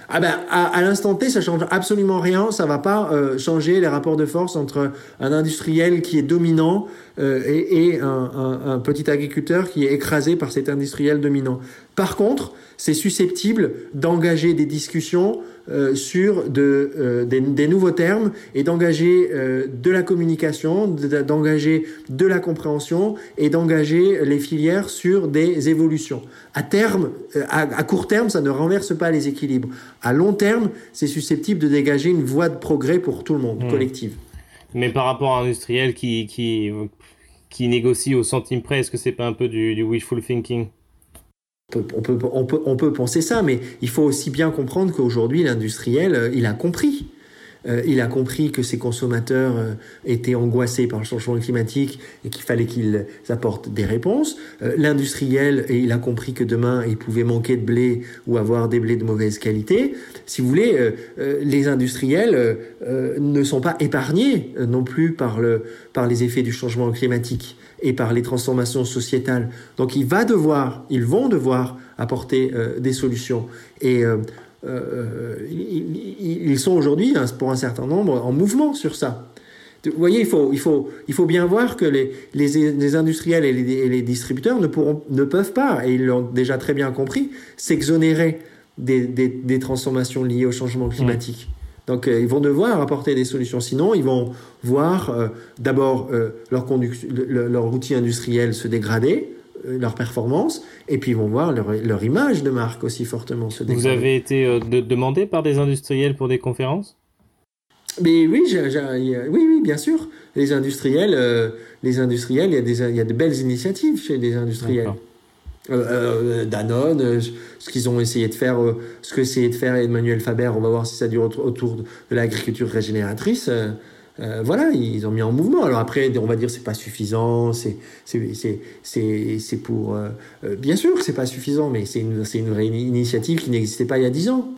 Ah ben, à, l'instant T, ça change absolument rien. Ça va pas euh, changer les rapports de force entre un industriel qui est dominant euh, et, un, un, un, petit agriculteur qui est écrasé par cet industriel dominant. Par contre, c'est susceptible d'engager des discussions euh, sur de, euh, des, des, nouveaux termes et d'engager euh, de la communication, d'engager de la compréhension et d'engager les filières sur des évolutions. À terme, à, à, court terme, ça ne renverse pas les équilibres. À long terme, c'est susceptible de dégager une voie de progrès pour tout le monde, mmh. collective. Mais par rapport à un industriel qui, qui, qui négocie au centime près, est-ce que c'est pas un peu du, du wishful thinking? On peut, penser ça, mais il faut aussi bien comprendre qu'aujourd'hui, l'industriel, euh, il a compris. Euh, il a compris que ses consommateurs euh, étaient angoissés par le changement climatique et qu'il fallait qu'ils apportent des réponses. L'industriel, il a compris que demain, il pouvait manquer de blé ou avoir des blés de mauvaise qualité. Si vous voulez, les industriels ne sont pas épargnés non plus par les effets du changement climatique et par les transformations sociétales. Donc il va devoir, ils vont devoir apporter des solutions. Et euh, ils, sont aujourd'hui, hein, pour un certain nombre, en mouvement sur ça. Vous voyez, il faut, il faut, il faut bien voir que les, les, les industriels et les, et les, distributeurs ne, pourront, ne peuvent pas, et ils l'ont déjà très bien compris, s'exonérer des, des, des, transformations liées au changement climatique. Mmh. Donc, euh, ils vont devoir apporter des solutions. Sinon, ils vont voir euh, d'abord euh, leur, leur outil industriel se dégrader, leur performance et puis ils vont voir leur, leur image de marque aussi fortement se dégrader. Vous avez été de, demandé par des industriels pour des conférences? Mais oui, j ai, j ai, oui, oui, bien sûr. Les industriels, les industriels, il y a des, il y a de belles initiatives chez les industriels. Euh, Danone, ce qu'ils ont essayé de faire, ce que essayé de faire Emmanuel Faber, on va voir si ça dure autour de l'agriculture régénératrice. Euh, voilà, ils ont mis en mouvement. Alors après, on va dire c'est pas suffisant, c'est c'est pour euh, euh, bien sûr que c'est pas suffisant, mais c'est une une initiative qui n'existait pas il y a dix ans.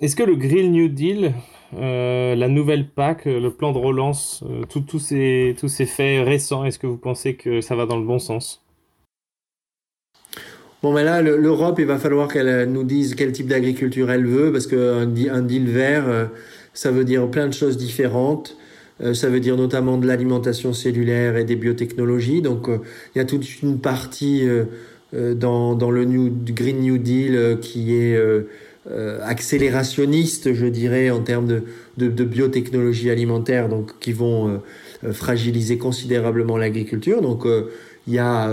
Est-ce que le Green New Deal, euh, la nouvelle PAC, le plan de relance, tous ces faits récents, est-ce que vous pensez que ça va dans le bon sens? Bon, mais là, l'Europe, il va falloir qu'elle nous dise quel type d'agriculture elle veut, parce qu'un un deal vert ça veut dire plein de choses différentes. Euh, ça veut dire notamment de l'alimentation cellulaire et des biotechnologies. Donc euh, il y a toute une partie euh, dans, le New, Green New Deal qui est accélérationnistes, je dirais, en termes de, de, de biotechnologie alimentaire, donc qui vont fragiliser considérablement l'agriculture. Donc il y, a,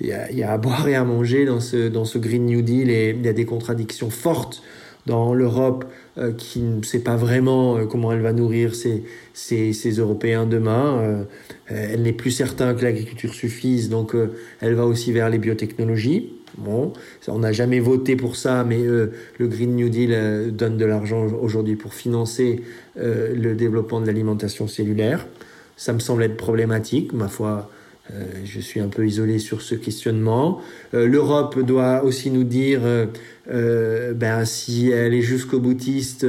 il, y a, il y a à boire et à manger dans ce, dans ce Green New Deal et il y a des contradictions fortes dans l'Europe euh, qui ne sait pas vraiment euh, comment elle va nourrir ses, ses, ses Européens demain. Euh, elle n'est plus certain que l'agriculture suffise, donc elle va aussi vers les biotechnologies. Bon, on n'a jamais voté pour ça, mais le Green New Deal donne de l'argent aujourd'hui pour financer le développement de l'alimentation cellulaire. Ça me semble être problématique, ma foi. Euh, je suis un peu isolé sur ce questionnement. Euh, L'Europe doit aussi nous dire euh, ben, si elle est jusqu'au boutiste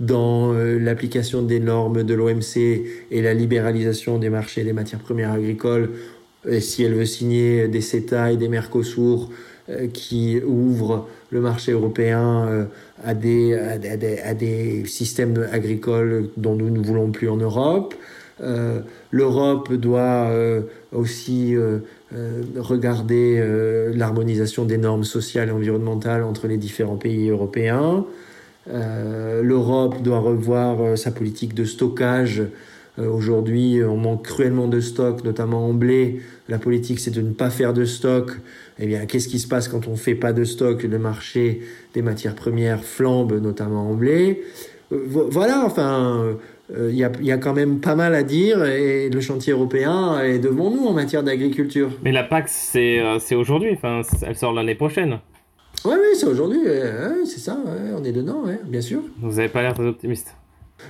dans l'application des normes de l'OMC et la libéralisation des marchés des matières premières agricoles, et si elle veut signer des CETA et des Mercosur qui ouvrent le marché européen à des, à, des, à des systèmes agricoles dont nous ne voulons plus en Europe. Euh, L'Europe doit euh, aussi euh, regarder l'harmonisation des normes sociales et environnementales entre les différents pays européens. L'Europe doit revoir sa politique de stockage. Aujourd'hui, on manque cruellement de stock, notamment en blé. La politique, c'est de ne pas faire de stock. Eh bien, qu'est-ce qui se passe quand on fait pas de stock? Le marché des matières premières flambe, notamment en blé. Voilà, enfin, euh, il y, a, y, a, quand même pas mal à dire et le chantier européen est devant nous en matière d'agriculture. Mais la PAC, c'est euh, aujourd'hui, enfin, elle sort l'année prochaine. Oui, oui, c'est aujourd'hui, c'est ça, on est dedans, bien sûr. Vous n'avez pas l'air très optimiste.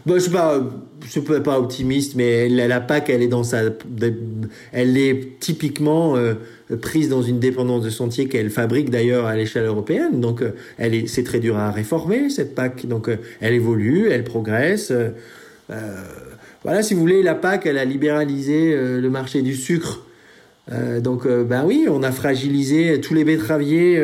Bon, je ne suis pas, pas optimiste, mais la, la, PAC, elle est dans sa, elle est typiquement euh, prise dans une dépendance de sentier qu'elle fabrique d'ailleurs à l'échelle européenne. Donc, elle est, c'est très dur à réformer cette PAC. Donc, elle évolue, elle progresse. Euh, voilà, si vous voulez, la PAC, elle a libéralisé euh, le marché du sucre. Euh, donc, ben oui, on a fragilisé tous les betteraviers,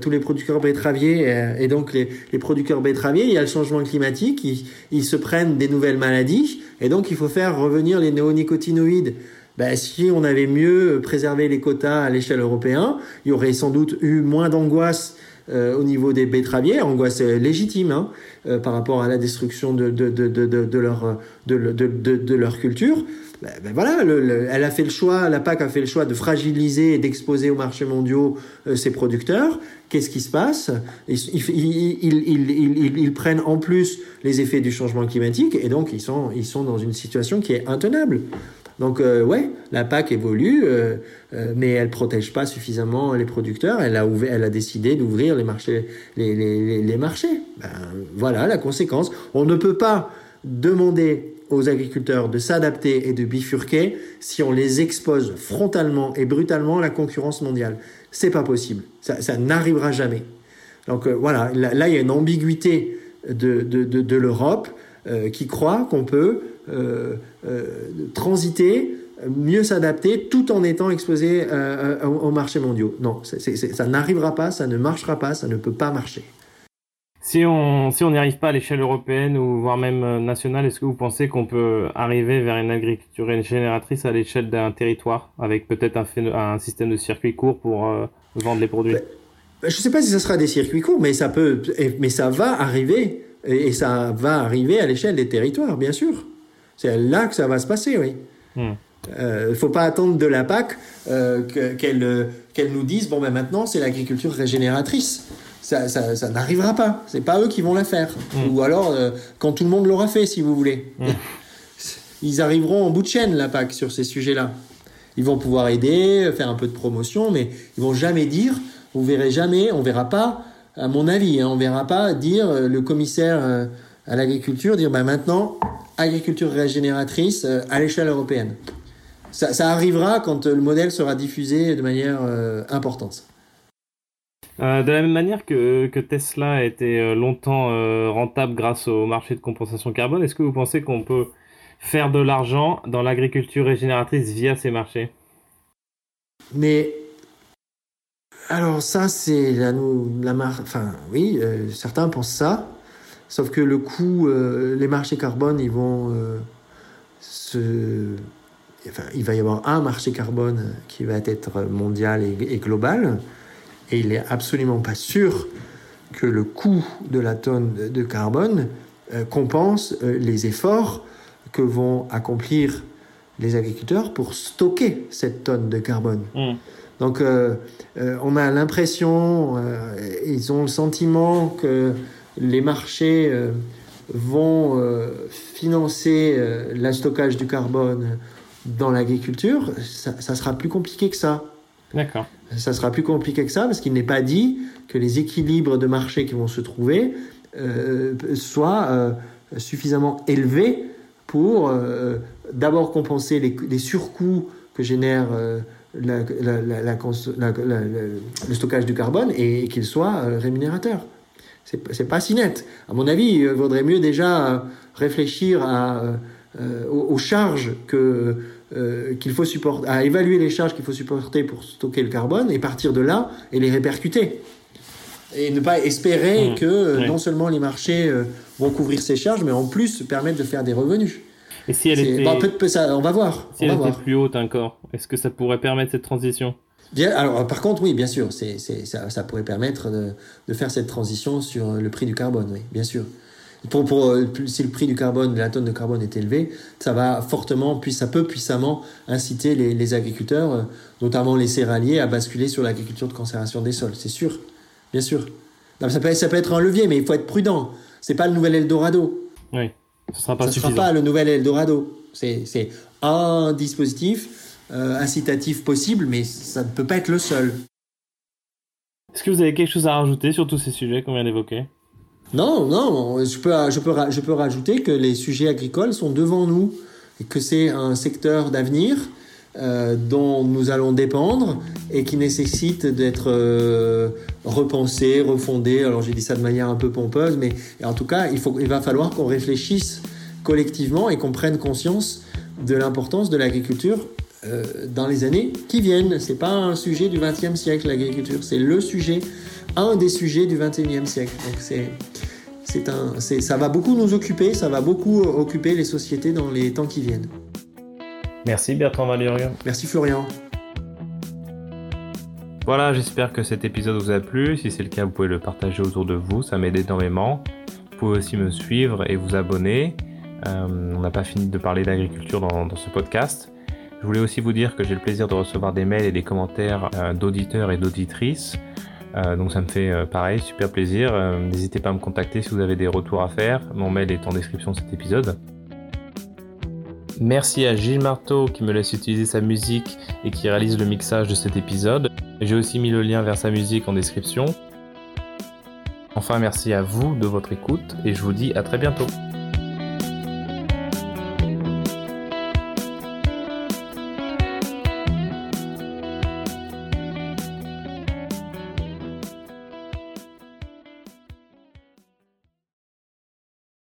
tous les producteurs betteraviers, et donc les, les, producteurs betteraviers. Il y a le changement climatique, ils, ils, se prennent des nouvelles maladies, et donc il faut faire revenir les néonicotinoïdes. Ben, si on avait mieux préservé les quotas à l'échelle européenne, il y aurait sans doute eu moins d'angoisse euh, au niveau des betteraviers, angoisse légitime hein, euh, par rapport à la destruction de, de, de, de leur, de, leur culture. Ben, ben voilà, le, elle a fait le choix, la PAC a fait le choix de fragiliser et d'exposer aux marchés mondiaux euh, ses producteurs. Qu'est-ce qui se passe? Ils, ils, ils, ils, prennent en plus les effets du changement climatique et donc ils sont, ils sont dans une situation qui est intenable. Donc euh, ouais, la PAC évolue, euh, euh, mais elle protège pas suffisamment les producteurs. Elle a décidé d'ouvrir les marchés. Ben, voilà la conséquence. On ne peut pas demander aux agriculteurs de s'adapter et de bifurquer si on les expose frontalement et brutalement à la concurrence mondiale. C'est pas possible. Ça, n'arrivera jamais. Donc voilà, là, il y a une ambiguïté de, l'Europe qui croit qu'on peut euh, euh, transiter, mieux s'adapter, tout en étant exposé euh, aux marchés mondiaux. Non, ça n'arrivera pas, ça ne marchera pas, ça ne peut pas marcher. Si on si on n'y arrive pas à l'échelle européenne ou voire même nationale, est-ce que vous pensez qu'on peut arriver vers une agriculture génératrice à l'échelle d'un territoire avec peut-être un, un, système de circuits courts pour vendre les produits? Ben, ben, Je ne sais pas si ça sera des circuits courts, mais ça peut, mais ça va arriver et ça va arriver à l'échelle des territoires, bien sûr. C'est là que ça va se passer, oui. Il hmm. ne euh, faut pas attendre de la PAC euh, qu'elle qu'elle nous dise bon ben maintenant c'est l'agriculture régénératrice. Ça, ça, ça n'arrivera pas. C'est pas eux qui vont la faire. Hmm. Ou alors euh, quand tout le monde l'aura fait, si vous voulez. Hmm. Ils arriveront en bout de chaîne la PAC sur ces sujets-là. Ils vont pouvoir aider, faire un peu de promotion, mais ils vont jamais dire. Vous verrez jamais, on verra pas. À mon avis, hein, on verra pas dire le commissaire à l'agriculture dire ben maintenant agriculture régénératrice euh, à l'échelle européenne. Ça, arrivera quand euh, le modèle sera diffusé de manière euh, importante. de la même manière que, que Tesla a été longtemps rentable grâce au marché de compensation carbone, est-ce que vous pensez qu'on peut faire de l'argent dans l'agriculture régénératrice via ces marchés? Mais alors ça c'est la, la enfin oui, certains pensent ça. Sauf que le coût, euh, les marchés carbone, ils vont euh, se. Enfin, il va y avoir un marché carbone qui va être mondial et, global. Et il n'est absolument pas sûr que le coût de la tonne de carbone euh, compense les efforts que vont accomplir les agriculteurs pour stocker cette tonne de carbone. Hmm. Donc on a l'impression, ils ont le sentiment que les marchés vont financer le stockage du carbone dans l'agriculture, ça, ça, sera plus compliqué que ça. D'accord. Ça sera plus compliqué que ça parce qu'il n'est pas dit que les équilibres de marché qui vont se trouver euh, soient euh, suffisamment élevés pour euh, d'abord compenser les, les, surcoûts que génère la, la, le stockage du carbone et, qu'il soit rémunérateur. C'est pas si net. À mon avis, il vaudrait mieux déjà réfléchir à, aux, aux, charges que euh, qu'il faut supporter, à évaluer les charges qu'il faut supporter pour stocker le carbone et partir de là et les répercuter. Et ne pas espérer mmh. que euh, non seulement les marchés euh, vont couvrir ces charges, mais en plus permettre de faire des revenus. Et si elle était... Bah, ça, on va voir. Si elle était plus haute encore, est-ce que ça pourrait permettre cette transition? Bien, alors, par contre, oui, bien sûr, c'est, ça, ça, pourrait permettre de, de, faire cette transition sur le prix du carbone, oui, bien sûr. Pour, pour, euh, si le prix du carbone, de la tonne de carbone est élevé, ça va fortement, puis ça peut puissamment inciter les, les agriculteurs, euh, notamment les céréaliers, à basculer sur l'agriculture de conservation des sols. C'est sûr, bien sûr. ça, peut, ça peut être un levier, mais il faut être prudent. C'est pas le nouvel Eldorado. Oui, ce sera pas ça sera pas le nouvel Eldorado. C'est un dispositif euh, incitatif possible, mais ça ne peut pas être le seul. Est-ce que vous avez quelque chose à rajouter sur tous ces sujets qu'on vient d'évoquer? Non, non, je peux, je, peux, je peux rajouter que les sujets agricoles sont devant nous et que c'est un secteur d'avenir euh, dont nous allons dépendre et qui nécessite d'être euh, repensé, refondé. Alors j'ai dit ça de manière un peu pompeuse, mais en tout cas, il, faut, il va falloir qu'on réfléchisse collectivement et qu'on prenne conscience de l'importance de l'agriculture euh, dans les années qui viennent. C'est pas un sujet du XXe siècle, l'agriculture, c'est le sujet un des sujets du 21e siècle. Donc c'est, c'est un, c'est, ça va beaucoup nous occuper, ça va beaucoup occuper les sociétés dans les temps qui viennent. Merci Bertrand Valérian. Merci Florian. Voilà, j'espère que cet épisode vous a plu. Si c'est le cas, vous pouvez le partager autour de vous, ça m'aide énormément. Vous pouvez aussi me suivre et vous abonner. Euh, on n'a pas fini de parler d'agriculture dans, dans, ce podcast. Je voulais aussi vous dire que j'ai le plaisir de recevoir des mails et des commentaires euh, d'auditeurs et d'auditrices. Euh, donc ça me fait euh, pareil, super plaisir. N'hésitez pas à me contacter si vous avez des retours à faire. Mon mail est en description de cet épisode. Merci à Gilles Marteau qui me laisse utiliser sa musique et qui réalise le mixage de cet épisode. J'ai aussi mis le lien vers sa musique en description. Enfin merci à vous de votre écoute et je vous dis à très bientôt.